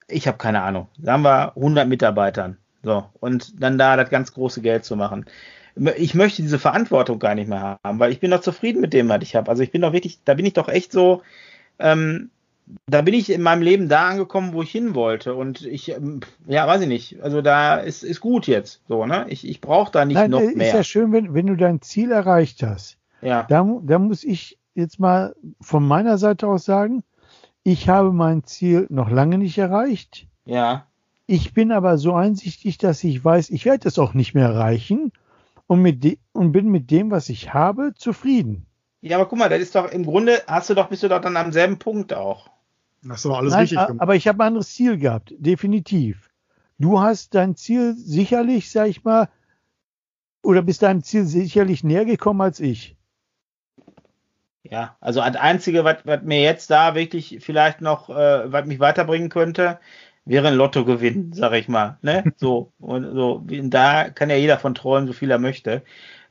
ich habe keine Ahnung, sagen wir 100 Mitarbeitern. So, und dann da das ganz große Geld zu machen. Ich möchte diese Verantwortung gar nicht mehr haben, weil ich bin doch zufrieden mit dem, was ich habe. Also ich bin doch wirklich, da bin ich doch echt so, ähm, da bin ich in meinem Leben da angekommen, wo ich hin wollte. Und ich, ähm, ja, weiß ich nicht. Also da ist, ist gut jetzt. So, ne? Ich, ich brauche da nicht Nein, noch äh, ist mehr. ja schön, wenn, wenn du dein Ziel erreicht hast. Ja, Da, da muss ich jetzt mal von meiner Seite aus sagen, ich habe mein Ziel noch lange nicht erreicht. ja, Ich bin aber so einsichtig, dass ich weiß, ich werde es auch nicht mehr erreichen und, mit und bin mit dem, was ich habe, zufrieden. ja, aber guck mal, das ist doch im Grunde hast du doch, bist du doch dann am selben Punkt auch. Hast du doch alles Nein, richtig gemacht. aber ich habe ein anderes Ziel gehabt, definitiv. Du hast dein Ziel sicherlich, sag ich mal, oder bist deinem Ziel sicherlich näher gekommen als ich. Ja, also das Einzige, was, was mir jetzt da wirklich vielleicht noch, äh, was mich weiterbringen könnte, wäre ein Lottogewinn, sag ich mal. Ne? So, und so, da kann ja jeder von träumen, so viel er möchte.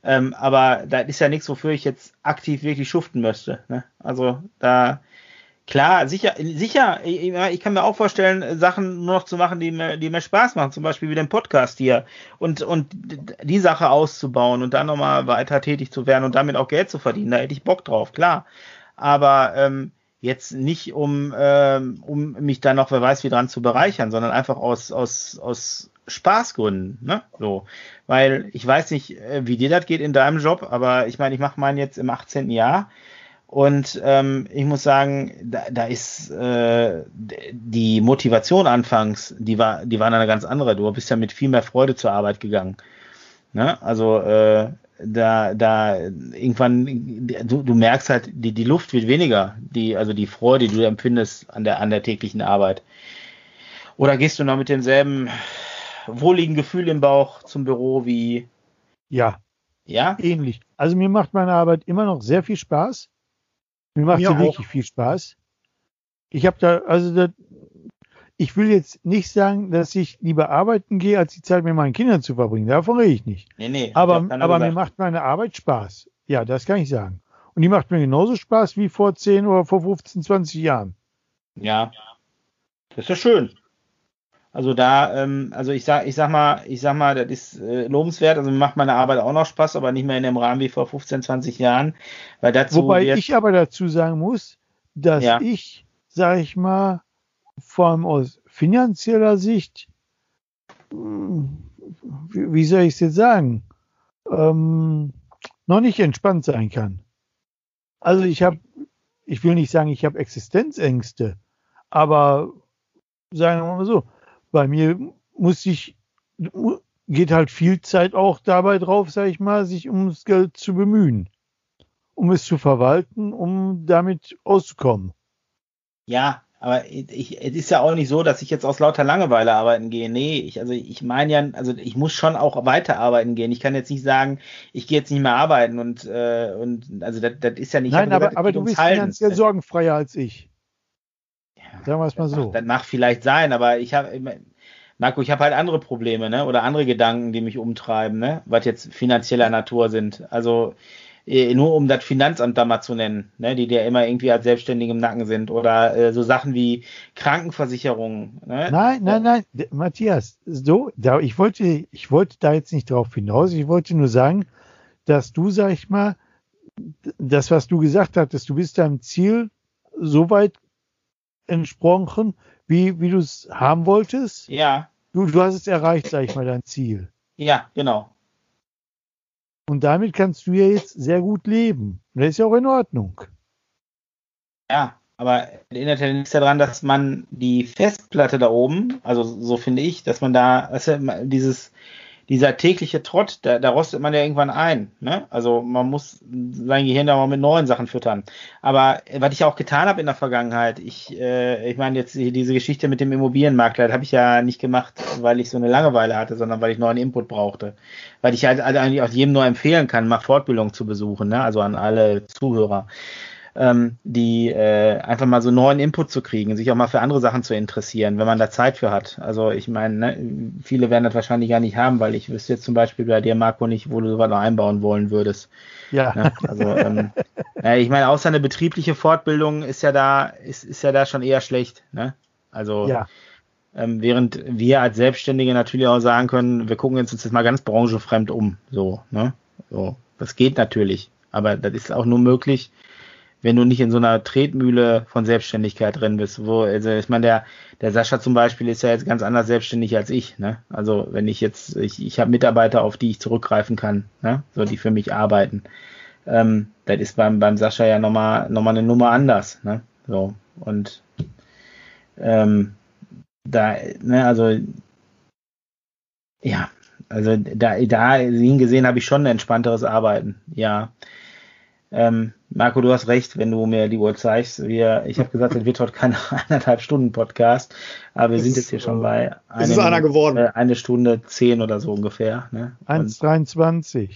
Ähm, aber da ist ja nichts, wofür ich jetzt aktiv wirklich schuften müsste. Ne? Also da, klar, sicher, sicher, ich, ich kann mir auch vorstellen, Sachen nur noch zu machen, die mir, die mir Spaß machen, zum Beispiel wie den Podcast hier und, und die Sache auszubauen und dann nochmal weiter tätig zu werden und damit auch Geld zu verdienen. Da hätte ich Bock drauf, klar. Aber ähm, jetzt nicht, um, ähm, um mich da noch, wer weiß, wie dran zu bereichern, sondern einfach aus, aus, aus Spaßgründen, ne? So. Weil ich weiß nicht, äh, wie dir das geht in deinem Job, aber ich meine, ich mache meinen jetzt im 18. Jahr. Und ähm, ich muss sagen, da, da ist äh, die Motivation anfangs, die war, die war eine ganz andere. Du bist ja mit viel mehr Freude zur Arbeit gegangen. Ne? Also äh, da, da irgendwann, du, du merkst halt, die, die Luft wird weniger, die, also die Freude, die du empfindest an der, an der täglichen Arbeit. Oder gehst du noch mit demselben wohligen Gefühl im Bauch zum Büro wie Ja, Ja? Ähnlich. Also mir macht meine Arbeit immer noch sehr viel Spaß. Mir macht Mir sie auch. wirklich viel Spaß. Ich habe da, also da, ich will jetzt nicht sagen, dass ich lieber arbeiten gehe, als die Zeit mit meinen Kindern zu verbringen. Davon rede ich nicht. Nee, nee. Aber, aber mir macht meine Arbeit Spaß. Ja, das kann ich sagen. Und die macht mir genauso Spaß wie vor 10 oder vor 15, 20 Jahren. Ja. Das ist ja schön. Also da, ähm, also ich sag, ich sag mal, ich sag mal, das ist äh, lobenswert. Also mir macht meine Arbeit auch noch Spaß, aber nicht mehr in dem Rahmen wie vor 15, 20 Jahren. Weil dazu Wobei ich aber dazu sagen muss, dass Ja. ich, sage ich mal, vor allem aus finanzieller Sicht, mh, wie, soll ich es jetzt sagen, ähm, noch nicht entspannt sein kann. Also ich habe, ich will nicht sagen, ich habe Existenzängste, aber sagen wir mal so, bei mir muss ich, geht halt viel Zeit auch dabei drauf, sage ich mal, sich ums Geld zu bemühen um es zu verwalten, um damit auszukommen. ja, aber ich, es ist ja auch nicht so, dass ich jetzt aus lauter Langeweile arbeiten gehe. Nee, ich, also ich meine ja, also ich muss schon auch weiterarbeiten gehen. Ich kann jetzt nicht sagen, ich gehe jetzt nicht mehr arbeiten und, äh, und also das, das ist ja nicht. ich Nein, habe aber, gesagt, es aber du bist Halten. finanziell sorgenfreier als ich. Ja. Sagen wir es mal so. mag, das mag vielleicht sein, aber ich habe, Marco, ich habe halt andere Probleme, ne? Oder andere Gedanken, die mich umtreiben, ne? Was jetzt finanzieller Natur sind. Also nur um das Finanzamt da mal zu nennen, ne? Die dir immer irgendwie als Selbstständige im Nacken sind. Oder äh, so Sachen wie Krankenversicherung. Ne? Nein, nein, nein, D- Matthias, so, da, ich wollte, ich wollte da jetzt nicht drauf hinaus. Ich wollte nur sagen, dass du, sag ich mal, das, was du gesagt hattest, du bist deinem Ziel so weit entsprochen, wie, wie du es haben wolltest. Ja, Du, du hast es erreicht, sag ich mal, dein Ziel. ja, genau. Und damit kannst du ja jetzt sehr gut leben. Und das ist ja auch in Ordnung. Ja, aber erinnert ja nichts daran, dass man die Festplatte da oben, also so finde ich, dass man da, du, dieses, dieser tägliche Trott, da, da rostet man ja irgendwann ein. Ne? Also man muss sein Gehirn da mal mit neuen Sachen füttern. Aber äh, was ich auch getan habe in der Vergangenheit, ich, äh, ich meine jetzt die- diese Geschichte mit dem Immobilienmakler, das habe ich ja nicht gemacht, weil ich so eine Langeweile hatte, sondern weil ich neuen Input brauchte. Weil ich halt also eigentlich auch jedem nur empfehlen kann, mal Fortbildung zu besuchen, ne? also an alle Zuhörer ähm, die äh, einfach mal so neuen Input zu kriegen, sich auch mal für andere Sachen zu interessieren, wenn man da Zeit für hat. Also ich meine, ne, viele werden das wahrscheinlich gar nicht haben, weil ich wüsste jetzt zum Beispiel bei dir, Marco, nicht, wo du sowas noch einbauen wollen würdest. Ja. Ne? Also ähm, äh, ich meine, außer eine betriebliche Fortbildung ist ja da, ist, ist ja da schon eher schlecht. Ne? Also ja. ähm, während wir als Selbstständige natürlich auch sagen können, wir gucken uns jetzt mal ganz branchenfremd um. So, ne? So, das geht natürlich. Aber das ist auch nur möglich, wenn du nicht in so einer Tretmühle von Selbstständigkeit drin bist. Wo, also ich meine, der, der Sascha zum Beispiel ist ja jetzt ganz anders selbstständig als ich. Ne? Also wenn ich jetzt, ich, ich habe Mitarbeiter, auf die ich zurückgreifen kann, ne? so die für mich arbeiten. Ähm, das ist beim, beim Sascha ja nochmal noch mal eine Nummer anders. Ne? So, und ähm, da, ne, also ja, also da, da hingesehen habe ich schon ein entspannteres Arbeiten, ja. Ähm, Marco, du hast recht, wenn du mir die Uhr zeigst. Wir, ich habe gesagt, es wird heute kein eineinhalb Stunden Podcast, aber wir sind jetzt hier schon äh, bei es ist einer geworden. Äh, eine Stunde zehn oder so ungefähr. Ne? Und, 1,23.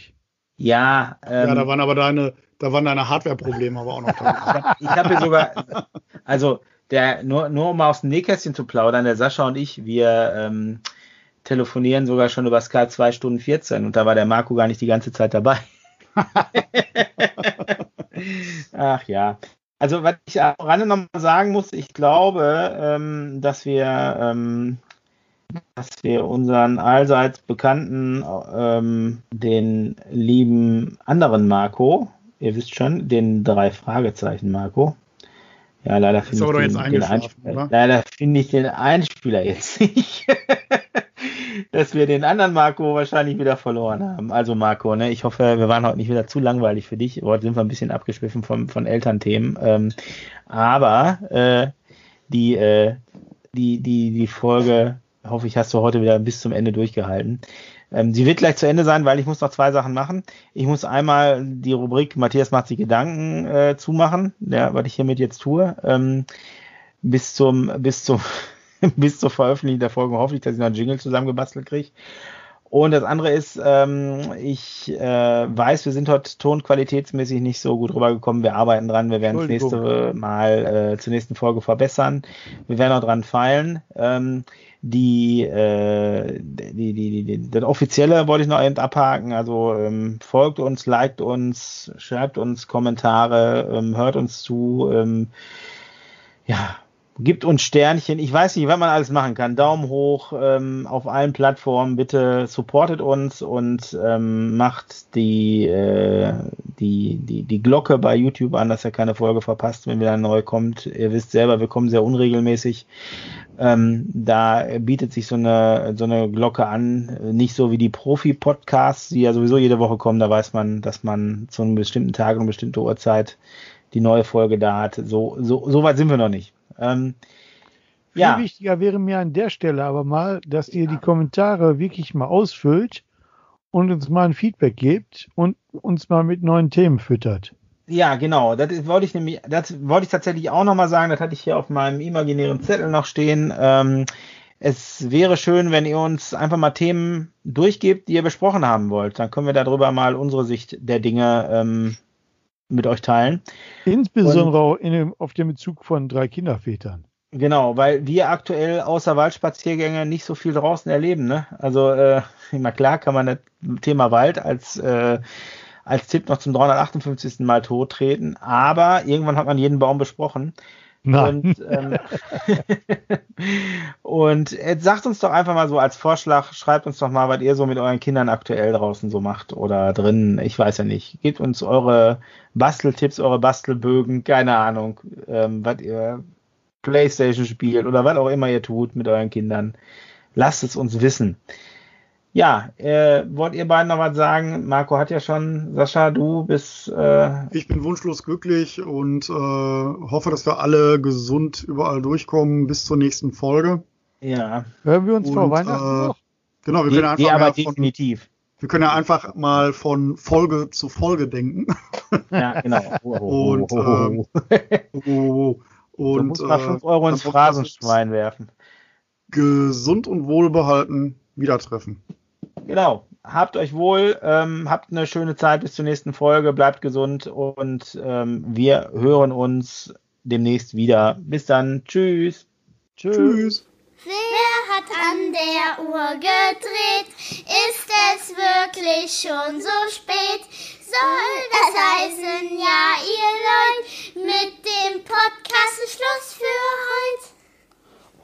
ja, ähm, ja, da waren aber deine, da waren deine Hardware-Probleme aber auch noch da. ich habe hier sogar, also der, nur, nur um mal aus dem Nähkästchen zu plaudern, der Sascha und ich, wir ähm, telefonieren sogar schon über Skype 2 Stunden 14 und da war der Marco gar nicht die ganze Zeit dabei. Ach ja. Also was ich am Rande noch mal sagen muss, ich glaube, ähm, dass wir, ähm, dass wir unseren allseits bekannten, ähm, den lieben anderen Marco, ihr wisst schon, den drei Fragezeichen Marco. Ja, leider finde ich, den, Einspieler, leider ich den Einspieler jetzt nicht. dass wir den anderen Marco wahrscheinlich wieder verloren haben. Also Marco, ne, ich hoffe, wir waren heute nicht wieder zu langweilig für dich. Heute sind wir ein bisschen abgeschwiffen von, von Elternthemen. Ähm, aber äh, die, äh, die, die, die Folge, hoffe ich, hast du heute wieder bis zum Ende durchgehalten. Ähm, sie wird gleich zu Ende sein, weil ich muss noch zwei Sachen machen. Ich muss einmal die Rubrik Matthias macht sich Gedanken äh, zumachen, ja, was ich hiermit jetzt tue. Ähm, bis zum, bis zum bis zur Veröffentlichung der Folge hoffe ich, dass ich noch einen Jingle zusammengebastelt kriege. Und das andere ist, ähm, ich äh, weiß, wir sind heute tonqualitätsmäßig nicht so gut rübergekommen. Wir arbeiten dran. Wir werden es nächste Mal äh, zur nächsten Folge verbessern. Wir werden auch dran feilen. Ähm, die, äh, die, die, die, das Offizielle wollte ich noch eben abhaken. Also ähm, folgt uns, liked uns, schreibt uns Kommentare, ähm, hört uns zu. Ähm, ja, Gibt uns Sternchen. Ich weiß nicht, was man alles machen kann. Daumen hoch ähm, auf allen Plattformen. Bitte supportet uns und ähm, macht die, äh, die, die, die Glocke bei YouTube an, dass ihr keine Folge verpasst, wenn wieder neu kommt. Ihr wisst selber, wir kommen sehr unregelmäßig. Ähm, da bietet sich so eine, so eine Glocke an. Nicht so wie die Profi-Podcasts, die ja sowieso jede Woche kommen. Da weiß man, dass man zu einem bestimmten Tag und bestimmte Uhrzeit die neue Folge da hat. So, so, so weit sind wir noch nicht. Ähm, Viel ja. wichtiger wäre mir an der Stelle aber mal, dass ihr die Kommentare wirklich mal ausfüllt und uns mal ein Feedback gebt und uns mal mit neuen Themen füttert. Ja, genau. Das wollte ich nämlich, das wollte ich tatsächlich auch nochmal sagen. Das hatte ich hier auf meinem imaginären Zettel noch stehen. Ähm, es wäre schön, wenn ihr uns einfach mal Themen durchgebt, die ihr besprochen haben wollt. Dann können wir darüber mal unsere Sicht der Dinge ähm, mit euch teilen. Insbesondere in, auf dem Bezug von drei Kindervätern. Genau, weil wir aktuell außer Waldspaziergänge nicht so viel draußen erleben. Ne? Also, äh, immer klar kann man das Thema Wald als, äh, als Tipp noch zum 358. Mal tot treten, aber irgendwann hat man jeden Baum besprochen. Nein. Und, ähm, und jetzt sagt uns doch einfach mal so als Vorschlag, schreibt uns doch mal, was ihr so mit euren Kindern aktuell draußen so macht oder drin, ich weiß ja nicht. Gebt uns eure Basteltipps, eure Bastelbögen, keine Ahnung, ähm, was ihr Playstation spielt oder was auch immer ihr tut mit euren Kindern. Lasst es uns wissen. Ja, äh, wollt ihr beiden noch was sagen? Marco hat ja schon, Sascha, du bist. Äh ich bin wunschlos glücklich und äh, hoffe, dass wir alle gesund überall durchkommen bis zur nächsten Folge. Ja. Hören wir uns und, vor Weihnachten äh, noch? Genau, wir können einfach die, aber von, definitiv. Wir können ja einfach mal von Folge zu Folge denken. Ja, genau. und ähm, oh, und, du musst mal 5 Euro ins Phrasenschwein werfen. Gesund und wohlbehalten wieder treffen. Genau. Habt euch wohl, ähm, habt eine schöne Zeit bis zur nächsten Folge, bleibt gesund und ähm, wir hören uns demnächst wieder. Bis dann. Tschüss. Tschüss. Tschüss. Wer hat an der Uhr gedreht? Ist es wirklich schon so spät? Soll das heißen, ja, ihr Leute, mit dem Podcast Schluss für heute?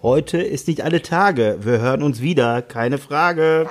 Heute ist nicht alle Tage. Wir hören uns wieder, keine Frage.